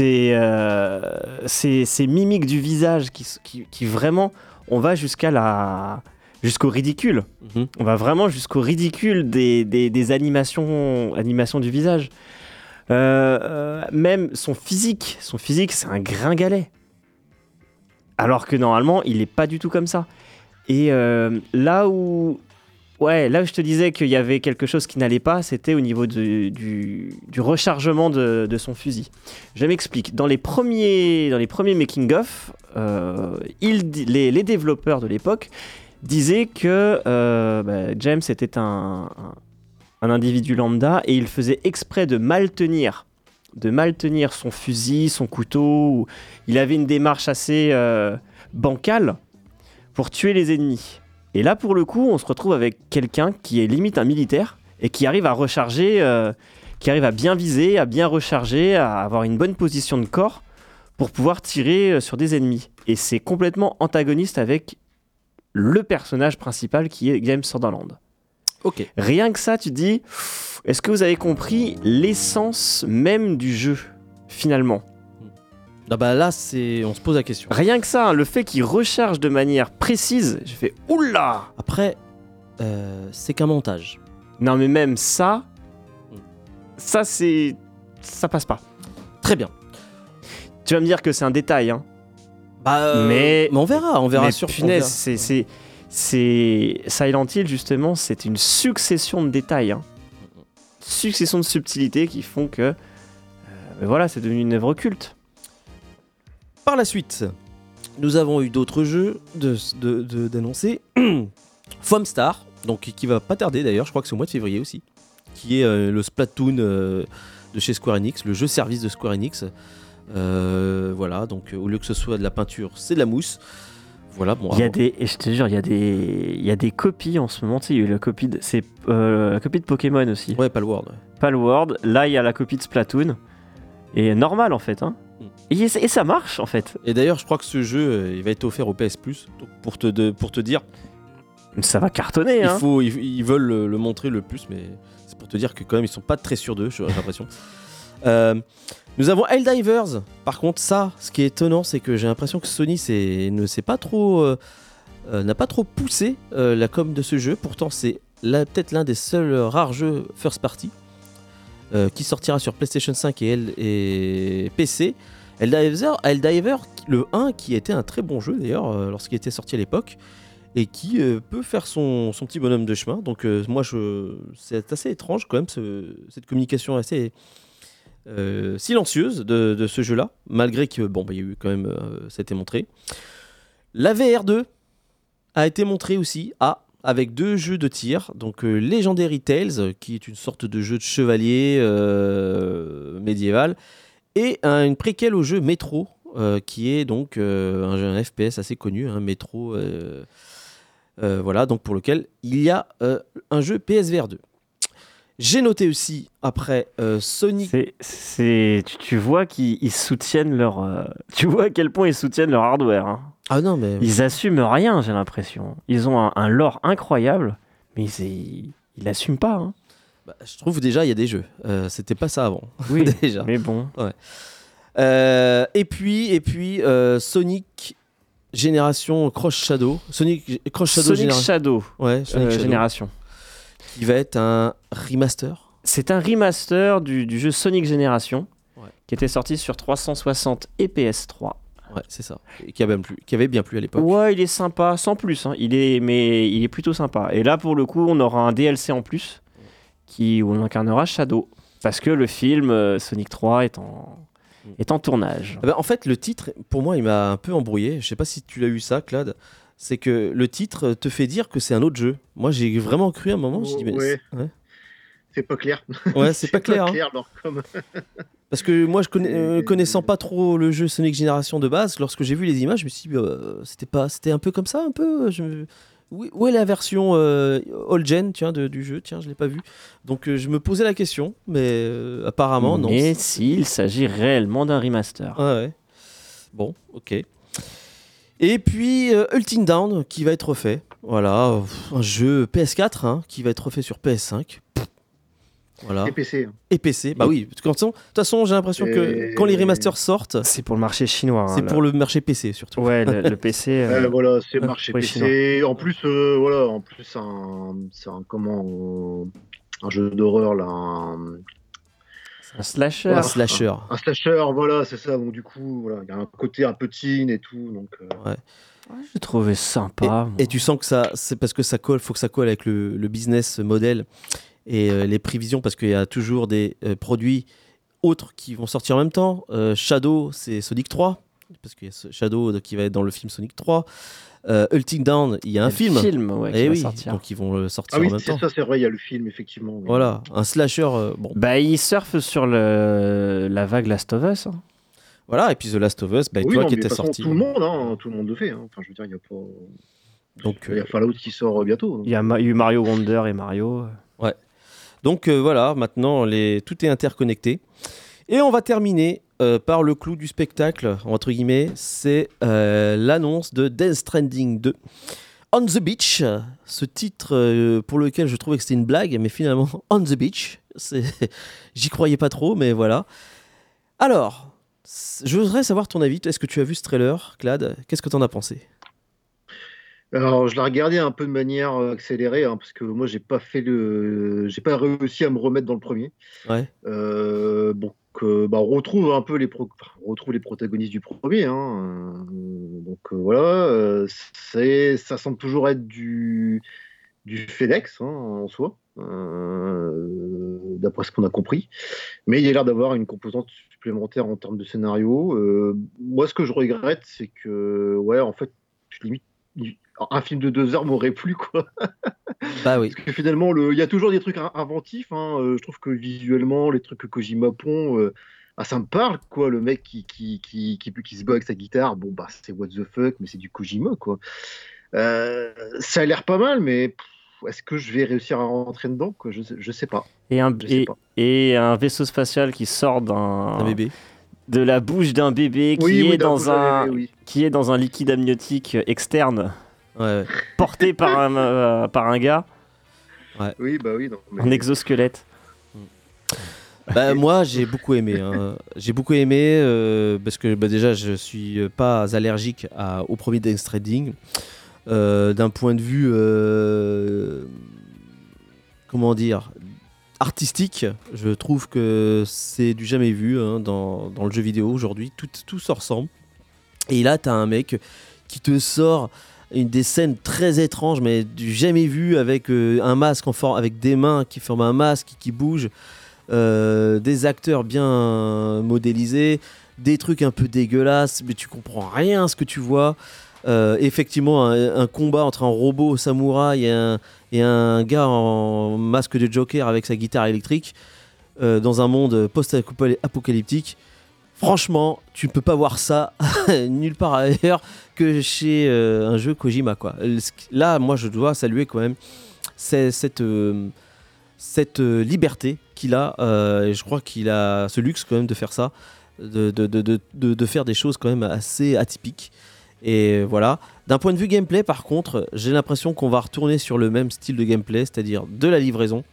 euh, ces ces mimiques du visage qui, qui vraiment on va jusqu'à la jusqu'au ridicule. Mhm. On va vraiment jusqu'au ridicule des, des, des animations, animations du visage. Euh, euh, même son physique, son physique, c'est un gringalet. Alors que normalement, il n'est pas du tout comme ça. Et euh, là où, ouais, là où je te disais qu'il y avait quelque chose qui n'allait pas, c'était au niveau du, rechargement de, son fusil. Je m'explique. Dans les premiers, dans les premiers making of, euh, les, développeurs de l'époque disaient que euh, bah, James était un, individu lambda et il faisait exprès de mal tenir, de mal son fusil, son couteau. Il avait une démarche assez euh, bancale pour tuer les ennemis. Et là, pour le coup, on se retrouve avec quelqu'un qui est limite un militaire et qui arrive à recharger, euh, qui arrive à bien viser, à bien recharger, à avoir une bonne position de corps pour pouvoir tirer euh, sur des ennemis. Et c'est complètement antagoniste avec le personnage principal qui est James Sutherland. Ok. Rien que ça, tu te dis, est-ce que vous avez compris l'essence même du jeu, finalement? Ah bah là, c'est, on se pose la question. Rien que ça, hein, le fait qu'il recharge de manière précise, j'ai fait, oula Après, euh, c'est qu'un montage. Non mais même ça, Mm. ça c'est... ça passe pas. Très bien. Tu vas me dire que c'est un détail, hein. Bah, euh, Mais- on verra, on verra mais sur. punaise, c'est, c'est, c'est... Silent Hill, justement, c'est une succession de détails, hein. Succession de subtilités qui font que... euh, voilà, c'est devenu une œuvre culte. Par la suite, nous avons eu d'autres jeux de, de- de- d'annoncer. Foamstar, donc qui va pas tarder d'ailleurs, je crois que c'est au mois de février aussi, qui est euh, le Splatoon euh, de chez Square Enix, le jeu service de Square Enix. Euh, voilà, donc au lieu que ce soit de la peinture, c'est de la mousse. Voilà, bon. Il y a des, et je te jure, il y a des, il y a des copies en ce moment. Tu sais, il y a eu la copie de, c'est la copie de Pokémon aussi. Ouais, pas le Word. ouais. Pas le World. Là, il y a la copie de Splatoon. et normal en fait. Hein. Et, et ça marche en fait. Et d'ailleurs, je crois que ce jeu, euh, il va être offert au PS Plus. Pour te, de- pour te dire, Ça va cartonner. il Hein. faut, ils, ils veulent le, le montrer le plus, mais c'est pour te dire que quand même, ils sont pas très sûrs d'eux, j'ai l'impression. Euh, nous avons Helldivers. Par contre, ça, ce qui est étonnant, c'est que j'ai l'impression que Sony ne s'est pas trop, euh, n'a pas trop poussé euh, la com de ce jeu. Pourtant, c'est peut-être l'un des seuls rares jeux first party euh, qui sortira sur PlayStation 5 et, L- et PC. Helldiver, le 1, qui était un très bon jeu d'ailleurs euh, lorsqu'il était sorti à l'époque et qui euh, peut faire son, son petit bonhomme de chemin. Donc moi, je, c'est assez étrange quand même ce- cette communication assez silencieuse de, de ce jeu-là, malgré que bon, bah, il y a eu quand même, ça a été montré. La VR2 a été montrée aussi, ah, avec deux jeux de tir, donc euh, Legendary Tales, euh, qui est une sorte de jeu de chevalier euh, médiéval, et un- une préquelle au jeu Metro, euh, qui est donc un, jeu- FPS assez connu, un Metro, voilà, donc pour lequel il y a un jeu PSVR 2. J'ai noté aussi après euh, Sonic. C'est, tu, vois qu'ils ils soutiennent leur. tu vois à quel point ils soutiennent leur hardware. hein. Ah non mais Ils assument rien, j'ai l'impression. Ils ont un, un lore incroyable, mais ils, l'assument pas. hein. bah, je trouve déjà il y a des jeux. Euh, C'était pas ça avant Oui, déjà. mais bon. Euh, et puis et puis euh, Sonic Génération Cross Shadow. Sonic Cross Shadow Sonic Généra- Shadow, Ouais, euh, Sonic Shadow, Génération. qui va être un remaster. C'est un remaster du, du jeu Sonic Génération, Ouais. qui était sorti sur 360 et PS3. Ouais, c'est ça. Et qui avait bien plu, qui avait bien plu à l'époque. Ouais, il est sympa, sans plus. hein. Il est, mais il est plutôt sympa. Et là, pour le coup, on aura un DLC en plus, qui, où on incarnera Shadow. Parce que le film euh, Sonic 3 est en, est en tournage. Ah bah, en fait, le titre, pour moi, il m'a un peu embrouillé. Je sais pas si tu l'as eu ça, Claude. C'est que le titre te fait dire que c'est un autre jeu. Moi, j'ai vraiment cru à un moment. je dis, mais Ouais. c'est- ouais. C'est pas clair. Ouais, c'est pas clair. hein. leur com. Parce que moi, je connais, euh, connaissant pas trop le jeu Sonic Génération de base, lorsque j'ai vu les images, je me suis dit, euh, c'était pas, c'était un peu comme ça, un peu. Je Où, est la version euh, all gen, tiens, de- du jeu? Tiens, je l'ai pas vu. Donc, euh, je me posais la question, mais euh, apparemment, non. Mais s'il s'agit réellement d'un remaster. Ouais, ouais. Bon, ok. Et puis euh, Ultim Down qui va être refait. Voilà, un jeu PS4 hein, qui va être refait sur PS5. Pff. Voilà. Et PC. hein. Et PC. Bah oui, de toute façon- de toute façon, j'ai l'impression que quand les remasters sortent, C'est pour le marché chinois. hein, c'est le- pour le marché PC surtout. Ouais, le, le PC. euh, Ouais, voilà, c'est ouais, marché ouais, PC. En plus, euh, voilà, en plus, c'est un, comment, euh, un jeu d'horreur là, un, un slasher. Un slasher. un slasher, voilà, c'est ça. Donc du coup, voilà, il y a un côté un peu teen et tout, donc. euh, J'ai trouvé sympa. Et tu sens que ça, c'est parce que ça colle, faut que ça colle avec le, le business model et euh, les prévisions, parce qu'il y a toujours des euh, produits autres qui vont sortir en même temps. Euh, Shadow, c'est Sonic 3, parce qu'il y a ce Shadow qui va être dans le film Sonic 3. Euh, Ulting Down, il y a un film. film ouais, qui Eh va oui, sortir. donc ils vont le sortir Ah oui, en même c'est temps. ça, c'est vrai, il y a le film effectivement. oui. Voilà, un slasher. euh, bon, Bah, il surfe sur le... la vague Last of Us. hein. voilà. Et puis The Last of Us, bah, Oui, toi non, qui étais sorti. Tout le monde, hein, tout le monde le fait. hein. Enfin, je veux dire, il y a pas. Donc, Il y a Fallout qui sort bientôt. donc. Il y a eu Mario Wonder et Mario. Donc euh, voilà, maintenant tout est interconnecté. Et on va terminer euh, par le clou du spectacle, entre guillemets, c'est euh, l'annonce de Death Stranding 2. On the Beach, ce titre pour lequel je trouvais que c'était une blague, mais finalement On the Beach, j'y croyais pas trop, mais voilà. Alors, je voudrais savoir ton avis. Est-ce que tu as vu ce trailer, Clad? Qu'est-ce que tu en as pensé? Alors, je l'ai regardé un peu de manière euh, accélérée, hein, parce que moi, j'ai pas fait le, j'ai pas réussi à me remettre dans le premier. Ouais. Euh, donc, euh, bah, on retrouve un peu les, pro- enfin, on retrouve les protagonistes du premier. hein, euh, donc euh, voilà, c'est, ça semble toujours être du, du FedEx hein, en soi, d'après ce qu'on a compris. Mais il y a l'air d'avoir une composante supplémentaire en termes de scénario. Moi, ce que je regrette, c'est que, ouais, en fait, limite, un film de deux heures m'aurait plu, quoi. Bah oui. Parce que finalement, le- il y a toujours des trucs in- inventifs. hein. Euh, je trouve que visuellement, les trucs que Kojima pond, euh, ah, ça me parle, quoi. Le mec qui, qui, qui, qui, qui se bat avec sa guitare, bon, bah, c'est what the fuck, mais c'est du Kojima, quoi. Euh, ça a l'air pas mal, mais est-ce que je vais réussir à rentrer dedans quoi? Je, sais- je sais pas. Et un, Je sais et, pas. et un vaisseau spatial qui sort Un d'un bébé. De la bouche d'un bébé qui oui, est oui, dans un j'avais- oui. qui est dans un liquide amniotique externe Ouais, porté par un euh, par un gars Oui, bah oui. Non, mais- en exosquelette. Bah, moi, j'ai beaucoup aimé. hein. J'ai beaucoup aimé euh, parce que bah, déjà, je suis pas allergique à- au premier Death Stranding. Euh, D'un point de vue, euh, comment dire, artistique, je trouve que c'est du jamais vu hein, dans, le jeu vidéo aujourd'hui. Tout, tout se ressemble. Et là, tu as un mec qui te sort une des scènes très étranges, mais du jamais vu, avec euh, un masque en forme, avec des mains qui forment un masque qui bouge, euh, des acteurs bien modélisés, des trucs un peu dégueulasses, mais tu comprends rien à ce que tu vois. Euh, effectivement, un, combat entre un robot samouraï et un, gars en masque de Joker avec sa guitare électrique euh, dans un monde post-apocalyptique. Franchement, tu ne peux pas voir ça nulle part ailleurs que chez euh, un jeu Kojima. Quoi. Là, moi, je dois saluer quand même cette, liberté qu'il a. je crois qu'il a ce luxe quand même de faire ça, de faire des choses quand même assez atypiques. Et voilà. D'un point de vue gameplay, par contre, j'ai l'impression qu'on va retourner sur le même style de gameplay, c'est-à-dire de la livraison,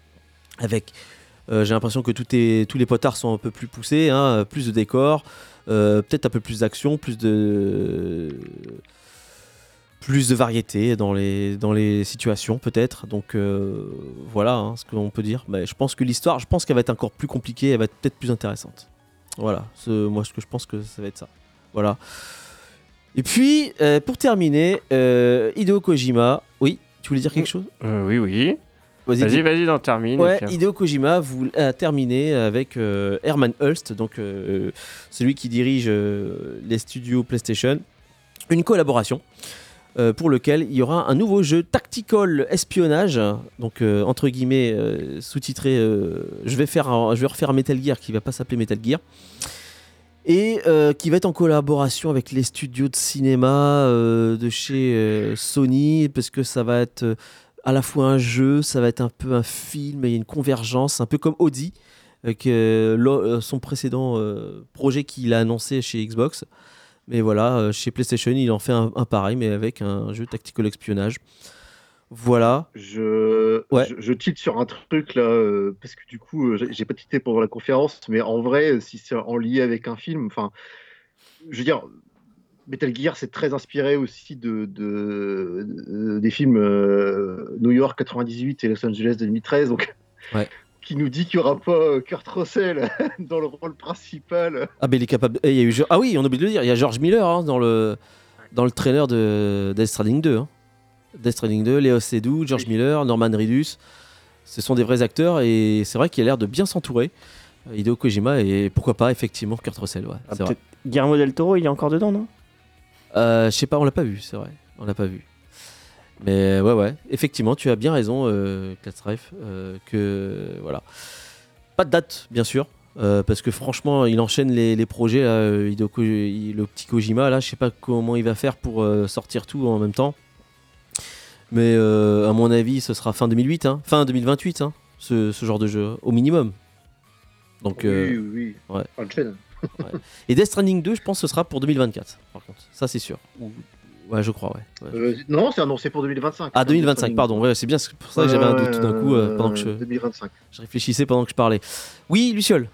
avec. euh, j'ai l'impression que tout est, tous les potards sont un peu plus poussés, hein, plus de décors, euh, peut-être un peu plus d'action, plus de plus de variété dans les, dans les situations peut-être. Donc euh, voilà hein, ce qu'on peut dire. Je pense que l'histoire, je pense qu'elle va être encore plus compliquée, elle va être peut-être plus intéressante. Voilà, moi ce que je pense que ça va être ça. Voilà. Et puis euh, pour terminer, euh, Hideo Kojima, oui, tu voulais dire quelque chose? Euh, oui oui. Vas-y, Vas-y vas-y d'en termine. Ouais, Hideo Kojima vous, a terminé avec euh, Herman Hulst, donc celui qui dirige les studios PlayStation, une collaboration pour lequel il y aura un nouveau jeu tactical espionnage, donc euh, entre guillemets euh, sous-titré. euh, je vais faire, un- je vais refaire Metal Gear qui va pas s'appeler Metal Gear. Et euh, qui va être en collaboration avec les studios de cinéma euh, de chez euh, Sony, parce que ça va être à la fois un jeu, ça va être un peu un film, il y a une convergence, un peu comme Audi, son précédent projet qu'il a annoncé chez Xbox. Mais voilà, chez PlayStation, il en fait un, un pareil, mais avec un jeu tactical espionnage. Voilà. Je, Ouais. je, je tilte sur un truc là, euh, parce que du coup, euh, j'ai pas tité pendant la conférence, mais en vrai, euh, si c'est en lié avec un film, enfin, je veux dire, Metal Gear, c'est très inspiré aussi de, de- de- des films euh, New York 98 et Los Angeles 2013, donc, Ouais. qui nous dit qu'il n'y aura pas Kurt Russell dans le rôle principal. Ah, ben il est capable. eh, il y a eu... Ah oui, on a oublié de le dire, il y a George Miller hein, dans, le... dans le trailer de Death Stranding 2. hein. Death Stranding 2, Léo Seydoux, George Oui. Miller, Norman Reedus. Ce sont des vrais acteurs et c'est vrai qu'il a l'air de bien s'entourer. euh, Hideo Kojima et pourquoi pas effectivement Kurt Russell. Ouais, Ah, vrai. Guillermo del Toro il est encore dedans non? Euh, je sais pas, on l'a pas vu, c'est vrai. On l'a pas vu. Mais ouais, ouais, effectivement, tu as bien raison, euh, Catstrife, euh, que voilà. Pas de date, bien sûr, euh, parce que franchement, il enchaîne les, les projets, là, euh, Hideo Ko- le petit Kojima, là, je sais pas comment il va faire pour euh, sortir tout en même temps. Mais euh, à mon avis, ce sera fin 2008, hein, fin 2028, hein, ce, ce genre de jeu, au minimum. Donc, euh, oui, oui, oui. ouais. Enchaîne. et Death Stranding 2, je pense que ce sera pour 2024, par contre. Ça, c'est sûr. Ou- Ouais, je crois, ouais. Ouais. Euh, non, c'est annoncé pour 2025. Ah, 2025, pardon. Ouais, c'est bien c'est pour ça que j'avais un doute tout d'un coup euh, pendant que je, 2025. je réfléchissais pendant que je parlais. Oui, Luciole?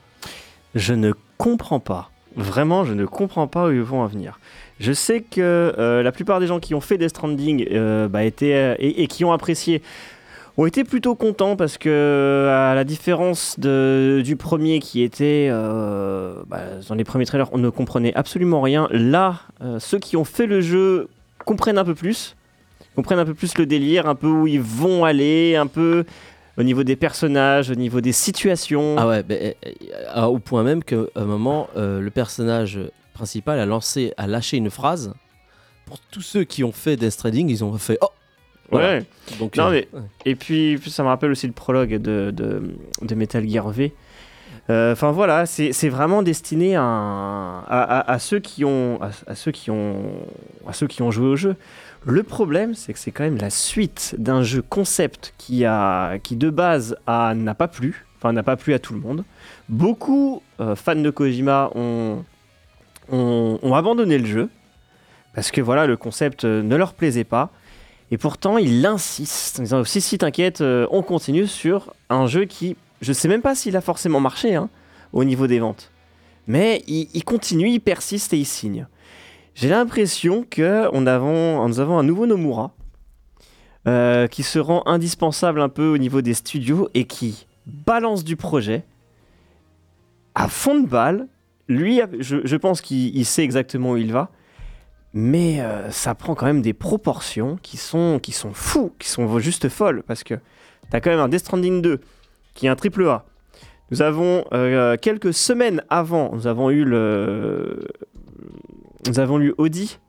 Je ne comprends pas. Vraiment, je ne comprends pas où ils vont en venir. Je sais que euh, la plupart des gens qui ont fait Death Stranding euh, bah, étaient, euh, et, qui ont apprécié ont été plutôt contents parce que, à la différence du premier qui était bah, dans les premiers trailers, on ne comprenait absolument rien. Là, ceux qui ont fait le jeu comprennent un peu plus, comprennent un peu plus le délire, un peu où ils vont aller, un peu au niveau des personnages, au niveau des situations. Ah ouais, euh, euh, au point même qu'à un moment, le personnage principal a lancé, a lâché une phrase. Pour tous ceux qui ont fait Death Stranding, ils ont fait Oh Voilà. Ouais. Donc, Non, euh, mais- ouais. Et puis, ça me rappelle aussi le prologue de, de, de Metal Gear V. Euh, Enfin voilà, c'est vraiment destiné à, à, à- à ceux qui ont, à, ceux qui ont, à ceux qui ont joué au jeu. Le problème, c'est que c'est quand même la suite d'un jeu concept qui a, qui de base n'a pas plu, enfin n'a pas plu à tout le monde. Beaucoup euh, fans de Kojima ont, ont, abandonné le jeu parce que voilà, le concept euh, ne leur plaisait pas. Et pourtant, il insiste en disant si si t'inquiète, euh, on continue sur un jeu qui, je sais même pas s'il a forcément marché hein, au niveau des ventes, mais il, continue, il persiste et il signe. J'ai l'impression que nous avons un nouveau Nomura euh, qui se rend indispensable un peu au niveau des studios et qui balance du projet à fond de balle. Lui, je, pense qu'il il sait exactement où il va. Mais euh, ça prend quand même des proportions qui sont, qui fous, qui sont juste folles. Parce que tu as quand même un Death Stranding 2 qui est un triple A. Nous avons, euh, quelques semaines avant, nous avons eu le. Nous avons Audi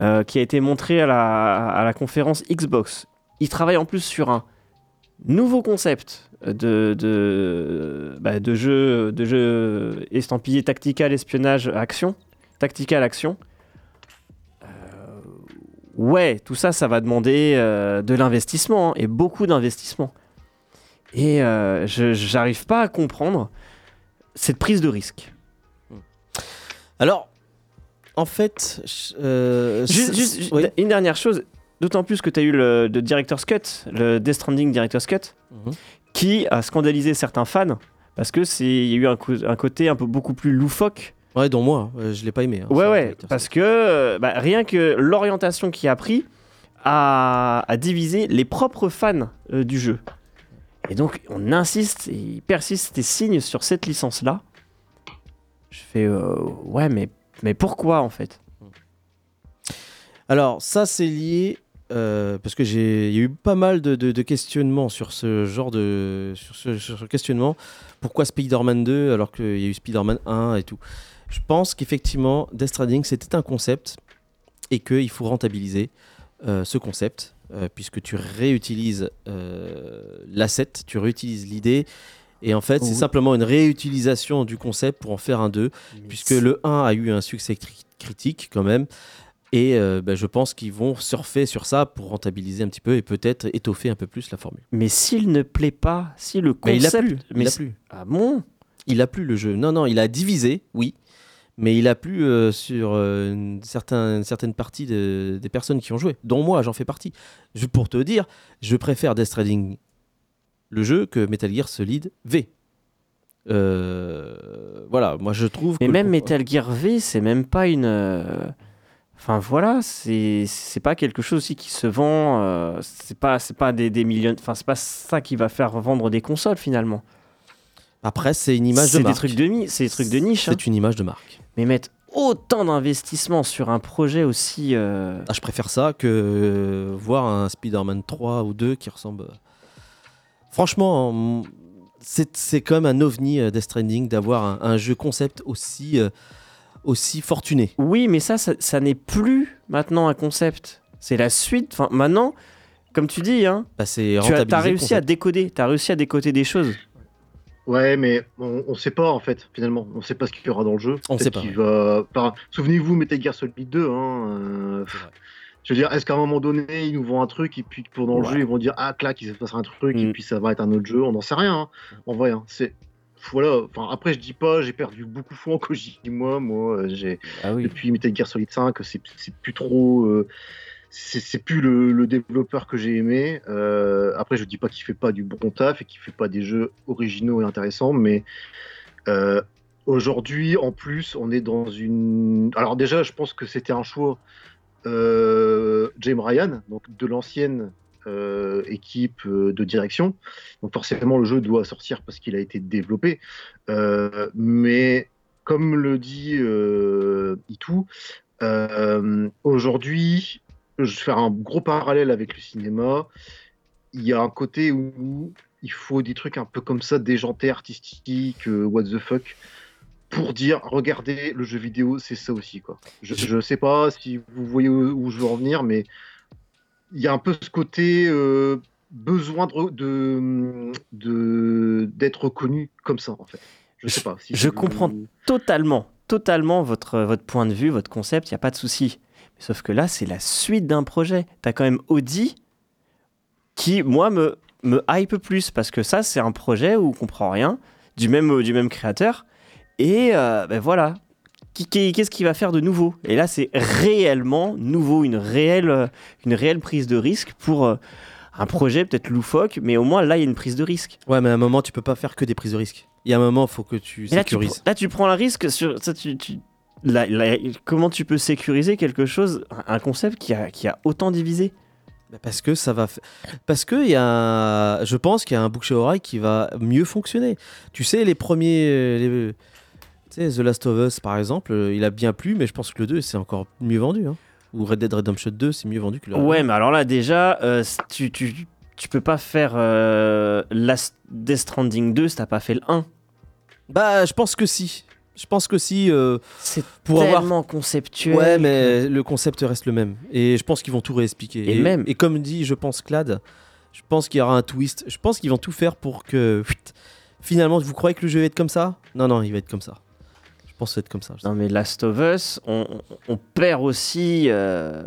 euh, qui a été montré à la, à la conférence Xbox. Il travaille en plus sur un nouveau concept de, de, bah, de jeu, de jeu estampillé tactical, espionnage, action. Tactical, action. Euh, ouais, tout ça, ça va demander euh, de l'investissement hein, et beaucoup d'investissement. Et euh, je j'arrive pas à comprendre cette prise de risque. Alors, en fait, euh, Juste, c'est- juste- juste oui. une dernière chose, d'autant plus que tu as eu le, Director's Cut, le Death Stranding Director's Cut, Mhm. qui a scandalisé certains fans parce que c'est y a eu un, côté un peu beaucoup plus loufoque. Ouais, dont moi, euh, je l'ai pas aimé. hein, ouais ouais, parce que euh, bah, rien que l'orientation qu'il a pris a, a divisé les propres fans euh, du jeu. Et donc on insiste, et il persiste et signe sur cette licence là. Je fais euh, ouais mais mais pourquoi en fait? Alors, ça, c'est lié. Euh, parce que j'ai il y a eu pas mal de, de- de questionnements sur ce genre de sur ce, sur ce questionnement pourquoi Spider-Man 2 alors qu'il y a eu Spider-Man 1 et tout je pense qu'effectivement Death Stranding c'était un concept et qu'il faut rentabiliser euh, ce concept euh, puisque tu réutilises euh, l'asset tu réutilises l'idée et en fait c'est Oui. simplement une réutilisation du concept pour en faire un 2 puisque le 1 a eu un succès cri- critique quand même. Et euh, bah, je pense qu'ils vont surfer sur ça pour rentabiliser un petit peu et peut-être étoffer un peu plus la formule. Mais s'il ne plaît pas, si le Mais il a concept plu. mais il a plu. ah bon? Il a plu le jeu. Non, non, il a divisé, oui. Mais il a plu euh, sur euh, une, certain- une certaine partie de- des personnes qui ont joué, dont moi, j'en fais partie. Je, pour te dire, je préfère Death Stranding, le jeu, que Metal Gear Solid V. Euh, voilà, moi je trouve Mais que même Metal Gear V, c'est même pas une. Enfin voilà, c'est c'est pas quelque chose aussi qui se vend. euh, c'est pas c'est pas des, des millions. Enfin c'est pas ça qui va faire vendre des consoles finalement. Après, c'est une image de C'est des marque. trucs de mi- c'est des trucs de niche. hein. C'est une image de marque. Mais mettre autant d'investissement sur un projet aussi. euh, Ah, je préfère ça que euh, voir un Spider-Man 3 ou 2 qui ressemble. Franchement, c'est c'est quand même un ovni Death Stranding d'avoir un, un jeu concept aussi, aussi fortuné. Oui, mais ça, ça, ça n'est plus maintenant un concept. C'est la suite. Enfin maintenant, comme tu dis, hein, Bah, c'est tu as, réussi à décoder. T'as réussi à décoder des choses. Ouais, mais on, on sait pas en fait, finalement. On sait pas ce qu'il y aura dans le jeu. On sait pas, Va... Souvenez-vous, Metal Gear Solid 2. Hein, euh. Je veux dire, est-ce qu'à un moment donné, ils nous vont un truc et puis que pendant le jeu, ils vont dire ah clac, il se passera un truc Mm. et puis ça va être un autre jeu. On n'en sait rien. hein. En vrai, hein. c'est voilà. Enfin, après, je dis pas, j'ai perdu beaucoup de fois en Kojima. Moi, euh, j'ai Ah oui. depuis Metal Gear Solid 5, c'est c'est plus trop. euh, c'est c'est plus le, le développeur que j'ai aimé. Euh, après, je dis pas qu'il fait pas du bon taf et qu'il fait pas des jeux originaux et intéressants, mais euh, aujourd'hui, en plus, on est dans une. Alors déjà, je pense que c'était un choix James Ryan, donc de l'ancienne euh, équipe euh, de direction. Donc forcément, le jeu doit sortir parce qu'il a été développé. Euh, mais comme le dit euh, Itou, aujourd'hui, je vais faire un gros parallèle avec le cinéma. Il y a un côté où il faut des trucs un peu comme ça, déjantés, artistiques, what the fuck, pour dire regardez, le jeu vidéo, c'est ça aussi. Quoi. Je, je sais pas si vous voyez où, où je veux en venir, mais il y a un peu ce côté. euh, besoin de de- de- d'être reconnu comme ça en fait. Je sais pas. si je c'est- comprends. Totalement, totalement votre, votre point de vue, votre concept, il n'y a pas de souci. Sauf que là, c'est la suite d'un projet. Tu as quand même Audi qui, moi, me, me hype plus parce que ça, c'est un projet où on comprend rien, du même, du même créateur. Et euh, ben voilà. Qu'est-ce qu'il va faire de nouveau? Et là, c'est réellement nouveau, une réelle, une réelle prise de risque pour euh, un projet peut-être loufoque, mais au moins là, il y a une prise de risque. Ouais, mais à un moment, tu peux pas faire que des prises de risque. Il y a un moment, il faut que tu Mais là, tu, sécurises. là, tu prends un risque sur ça. Tu, tu- là- là, comment tu peux sécuriser quelque chose, un concept qui a, qui a autant divisé? Bah, Parce que ça va. Parce que y a. Je pense qu'il y a un bouche à oreille qui va mieux fonctionner. Tu sais, les premiers. les- Tu sais, The Last of Us, par exemple, euh, il a bien plu, mais je pense que le 2, c'est encore mieux vendu. hein. Ou Red Dead Redemption 2, c'est mieux vendu que le Ouais, mais alors là, déjà, euh, c- tu, tu, tu peux pas faire euh, Last Death Stranding 2 si t'as pas fait le 1. Bah, je pense que si. Je pense que si. euh, C'est Pour avoir- tellement conceptuel. Ouais, mais le concept reste le même. Et je pense qu'ils vont tout réexpliquer. Et même- Et comme dit, je pense, Clad, je pense qu'il y aura un twist. Je pense qu'ils vont tout faire pour que. Finalement, vous croyez que le jeu va être comme ça? Non, non, il va être comme ça. Va être comme ça. Non, mais Last of Us, on, perd aussi. euh,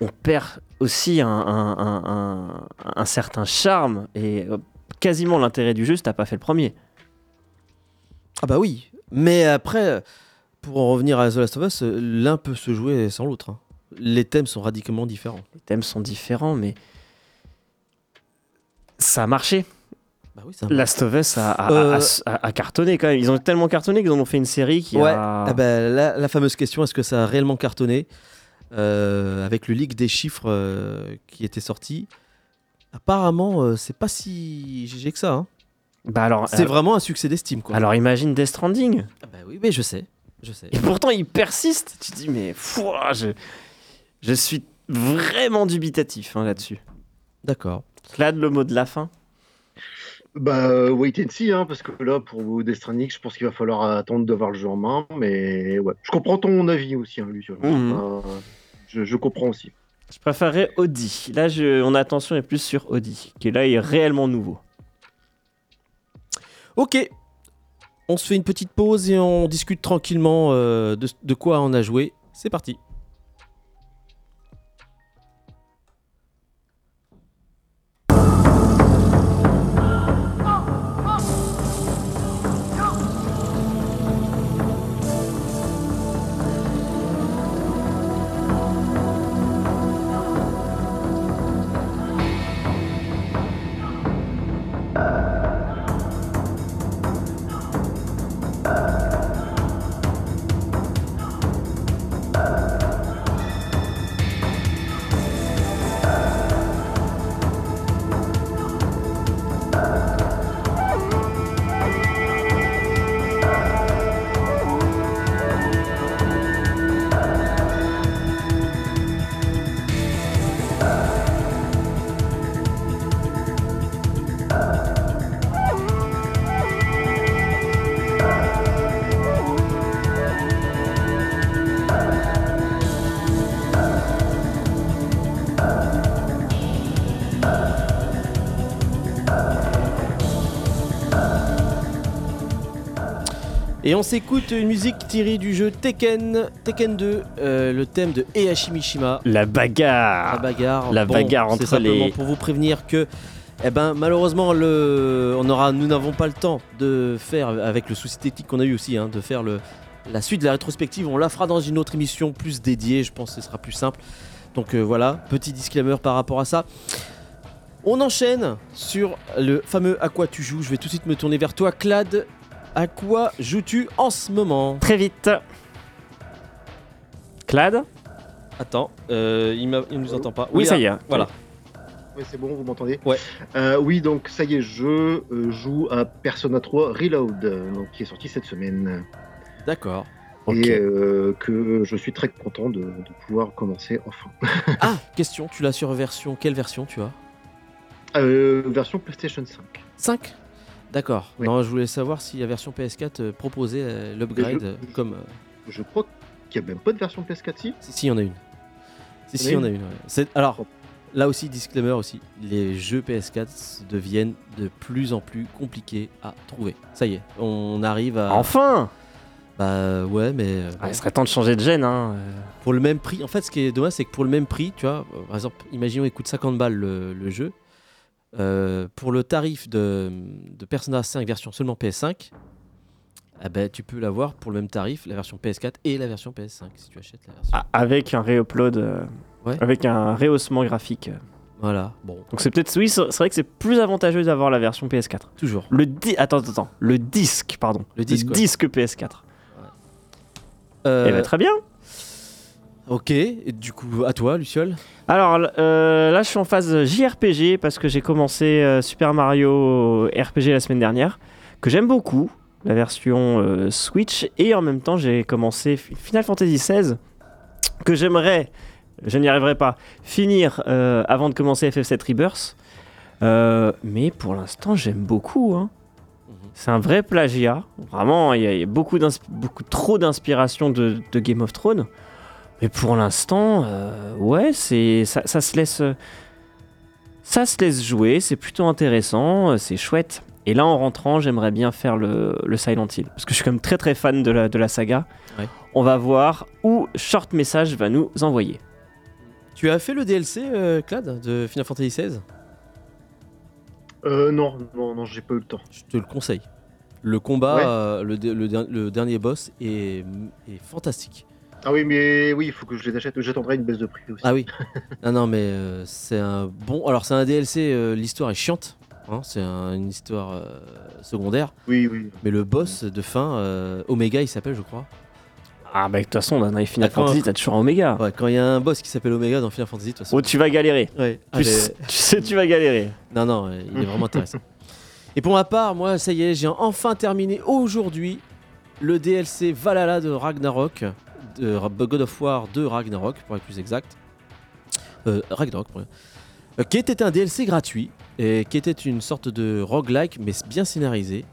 on perd aussi un, un- un- un- un certain charme et euh, quasiment l'intérêt du jeu si t'as pas fait le premier. Ah bah oui. Mais après, pour en revenir à The Last of Us, l'un peut se jouer sans l'autre. hein. Les thèmes sont radicalement différents. Les thèmes sont différents, mais ça a marché. Bah oui, ça Last of Us a, a- Euh, a- cartonné quand même. Ils ont tellement cartonné qu'ils en ont fait une série qui Ouais. Ah bah, la, la fameuse question, est-ce que ça a réellement cartonné Euh, Avec le leak des chiffres euh, qui était sorti, apparemment, c'est pas si GG que ça. hein. Bah alors, C'est vraiment un succès d'estime. quoi. alors imagine Death Stranding. Ah bah oui, mais je sais. Je sais. Et pourtant, il persiste. Tu te dis, mais fouah, je, je suis vraiment dubitatif hein, là-dessus. D'accord. Clad, le mot de la fin? Bah, euh, wait and see, hein, parce que là, pour Death Stranding, je pense qu'il va falloir attendre d'avoir le jeu en main. Mais ouais, je comprends ton avis aussi, hein, Lucien. Mhm. Euh, je, je comprends aussi. Je préférerais Audi. Là, je, mon attention est plus sur Audi, qui là est réellement nouveau. Ok. On se fait une petite pause et on discute tranquillement euh, de, de quoi on a joué. C'est parti. Et on s'écoute une musique tirée du jeu Tekken, Tekken 2, euh, le thème de Heihachi Mishima. La La bagarre. bagarre. La bagarre c'est entre simplement les- pour vous prévenir que, eh ben, malheureusement, le, on aura, nous n'avons pas le temps de faire, avec le souci technique qu'on a eu aussi, hein, de faire le, la suite de la rétrospective. On la fera dans une autre émission plus dédiée. Je pense que ce sera plus simple. Donc euh, voilà, petit disclaimer par rapport à ça. On enchaîne sur le fameux à quoi tu joues. Je vais tout de suite me tourner vers toi, Clad. À quoi joues-tu en ce moment Très vite. Clad Attends, euh, il, il nous entend pas. Oui, ça y est. Voilà. Oui, c'est bon, vous m'entendez Ouais. Euh, oui, donc ça y est, je euh, joue à Persona 3 Reload, donc, qui est sorti cette semaine. D'accord. Et euh, que je suis très content de, de pouvoir commencer enfin. Ah, question, tu l'as sur version. Quelle version tu as? Euh, version PlayStation 5. 5 D'accord. Oui. Non, je voulais savoir si la version PS4 euh, proposait euh, l'upgrade Je- euh, comme. Je crois qu'il n'y a même pas de version PS4 si. Si, si, il y en a une. Si, si, il y en a une. ouais. Alors, Là aussi, disclaimer aussi, les jeux PS4 deviennent de plus en plus compliqués à trouver. Ça y est, on arrive à. Enfin Bah ouais, mais euh, Ah, Il serait temps de changer de gène. Hein. pour le même prix. En fait, ce qui est dommage, c'est que pour le même prix, tu vois, par exemple, imaginons il coûte 50 balles le, le jeu. Euh, pour le tarif de, de Persona 5 version seulement PS5, eh ben, tu peux l'avoir pour le même tarif, la version PS4 et la version PS5 si tu achètes la version. Ah, avec un réupload, euh, Ouais. avec un rehaussement graphique. Voilà, bon, Donc c'est peut-être oui, c'est vrai que c'est plus avantageux d'avoir la version PS4. toujours. Le di- attends attends attends, le disque pardon, Le disque, ouais. disque PS4. Euh, Eh ben, très bien. Ok, et du coup, à toi, Luciole. Alors euh, là, je suis en phase JRPG parce que j'ai commencé euh, Super Mario RPG la semaine dernière, que j'aime beaucoup, la version euh, Switch, et en même temps, j'ai commencé Final Fantasy XVI, que j'aimerais, je n'y arriverai pas, finir avant de commencer FF7 Rebirth. Mais pour l'instant, j'aime beaucoup. hein. C'est un vrai plagiat. Vraiment, il y a, il y a beaucoup, beaucoup trop d'inspiration de, de Game of Thrones. Mais pour l'instant, euh, ouais, c'est ça, ça se laisse, ça se laisse jouer. C'est plutôt intéressant, euh, c'est chouette. Et là, en rentrant, j'aimerais bien faire le, le Silent Hill parce que je suis quand même très très fan de la, de la saga. Ouais. On va voir où Short Message va nous envoyer. Tu as fait le DLC, euh, Clad, de Final Fantasy XVI Euh, non, non, non, j'ai pas eu le temps. Je te le conseille. Le combat, Ouais. euh, le, de- le der- le dernier boss est, est fantastique. Ah oui, mais oui, il faut que je les achète. J'attendrai une baisse de prix aussi. Ah oui. non, non, mais euh, c'est un bon. Alors, c'est un DLC, euh, l'histoire est chiante. hein, c'est un- une histoire euh, secondaire. Oui, oui. Mais le boss de fin, euh, Omega, il s'appelle, je crois. Ah bah de toute façon, dans les Final. Fantasy, t'as toujours un Omega. Ouais, quand il y a un boss qui s'appelle Omega dans Final Fantasy, de toute façon. Oh, tu vas galérer. Ouais, Tu, allez. sais, tu sais, tu vas galérer. Non, non, il est vraiment intéressant. Et pour ma part, moi, ça y est, j'ai enfin terminé aujourd'hui le DLC Valhalla de Ragnarok, de God of War 2 Ragnarok, pour être plus exact. Euh, Ragnarok, pour euh, qui était un DLC gratuit et qui était une sorte de roguelike, mais bien scénarisé,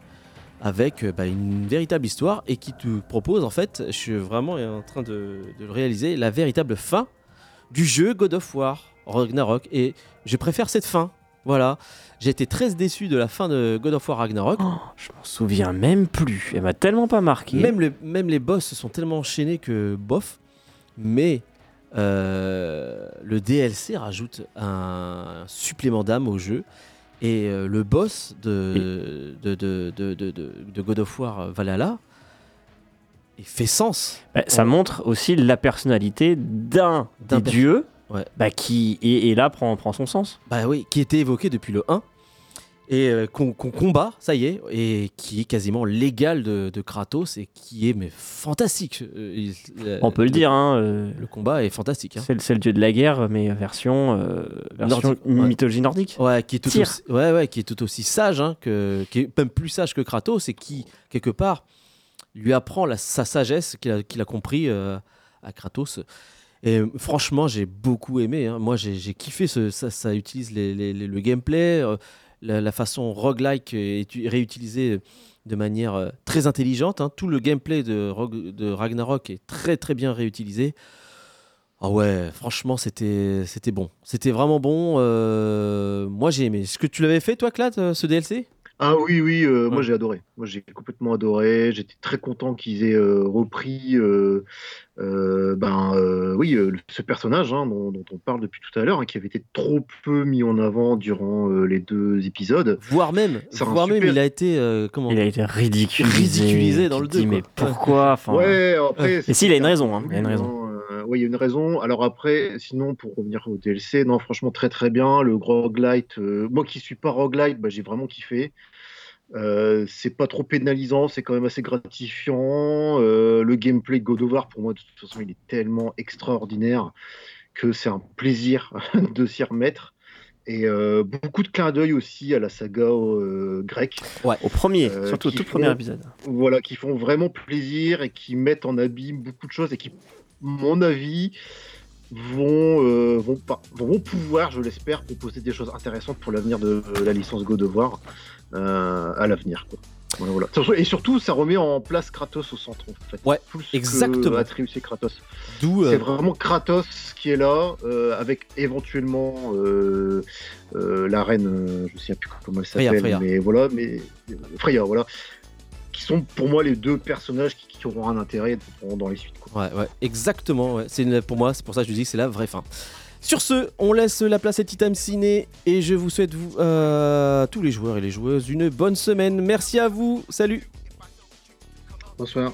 avec euh, bah, une véritable histoire et qui te propose, en fait, je suis vraiment en train de, de le réaliser, la véritable fin du jeu God of War Ragnarok. Et je préfère cette fin. Voilà. J'ai été très déçu de la fin de God of War Ragnarok. Oh, je m'en souviens même plus. Elle m'a tellement pas marqué. Même, les, même les boss se sont tellement enchaînés que bof. Mais euh, le DLC rajoute un supplément d'âme au jeu. Et euh, le boss de, God of War Valhalla il fait sens. Bah, ça montre aussi la personnalité d'un des dieux Ouais. bah, qui, et, et là, prend, prend son sens. Bah oui, qui était évoqué depuis le 1 et euh, qu'on combat, ça y est, et qui est quasiment l'égal de, de Kratos et qui est mais fantastique. Euh, il- euh, On peut le dire, hein, euh, Le combat est fantastique. hein. c'est le- dieu de la guerre, mais version, version Nordique, ouais. mythologie nordique. Ouais, qui est tout aussi, ouais, ouais, qui est tout aussi sage, hein, que, qui est même plus sage que Kratos et qui quelque part lui apprend la- sa sagesse qu'il a, qu'il a compris à Kratos. Et euh, franchement, j'ai beaucoup aimé. hein. Moi, j'ai kiffé. Ce, ça, utilise le gameplay, euh, la, façon roguelike est réutilisée de manière euh, très intelligente. hein. Tout le gameplay de, Ragnarok est très très bien réutilisé. Ah ouais, franchement, c'était bon. C'était vraiment bon. euh, moi, j'ai aimé. Est-ce que tu l'avais fait, toi, Clad, euh, ce DLC Ah oui, oui, euh, moi j'ai adoré. Moi j'ai complètement adoré. J'étais très content qu'ils aient euh, repris euh, euh, ben, euh, oui, euh, ce personnage hein, dont, dont on parle depuis tout à l'heure, hein, qui avait été trop peu mis en avant durant euh, les deux épisodes. Voire même, voire même, super- il a été euh, comment Il a été ridiculisé. Ridiculisé dans le te dis, deux, mais quoi. pourquoi enfin, ouais, après. Et si, il a une raison, hein, il a une raison. Oui, il y a une raison. Alors après, sinon, pour revenir au DLC, non, franchement, très très bien. Le roguelite, euh, moi qui suis pas roguelite, bah, j'ai vraiment kiffé. Euh, c'est pas trop pénalisant, c'est quand même assez gratifiant. Euh, le gameplay God of War, pour moi, de toute façon, il est tellement extraordinaire que c'est un plaisir de s'y remettre. Et euh, beaucoup de clins d'œil aussi à la saga euh, grecque. Au premier, surtout au tout font- premier épisode. voilà, qui font vraiment plaisir et qui mettent en abîme beaucoup de choses et qui, mon avis, vont, euh, vont, pas- vont pouvoir, je l'espère, proposer des choses intéressantes pour l'avenir de la licence God of War euh, à l'avenir. quoi. Voilà, voilà. Et surtout, ça remet en place Kratos au centre. En fait. Ouais, exactement. Kratos. D'où. C'est euh, vraiment Kratos qui est là, euh, avec éventuellement euh, euh, la reine, euh, je ne sais plus comment elle s'appelle, mais voilà, mais Freya, voilà, qui sont pour moi les deux personnages qui, qui auront un intérêt dans, les suites. Quoi. Ouais, ouais, exactement. ouais. C'est pour moi, c'est pour ça que je dis que c'est la vraie fin. Sur ce, on laisse la place à Titan Ciné et je vous souhaite vous, euh, tous les joueurs et les joueuses une bonne semaine. Merci à vous. Salut. Bonsoir.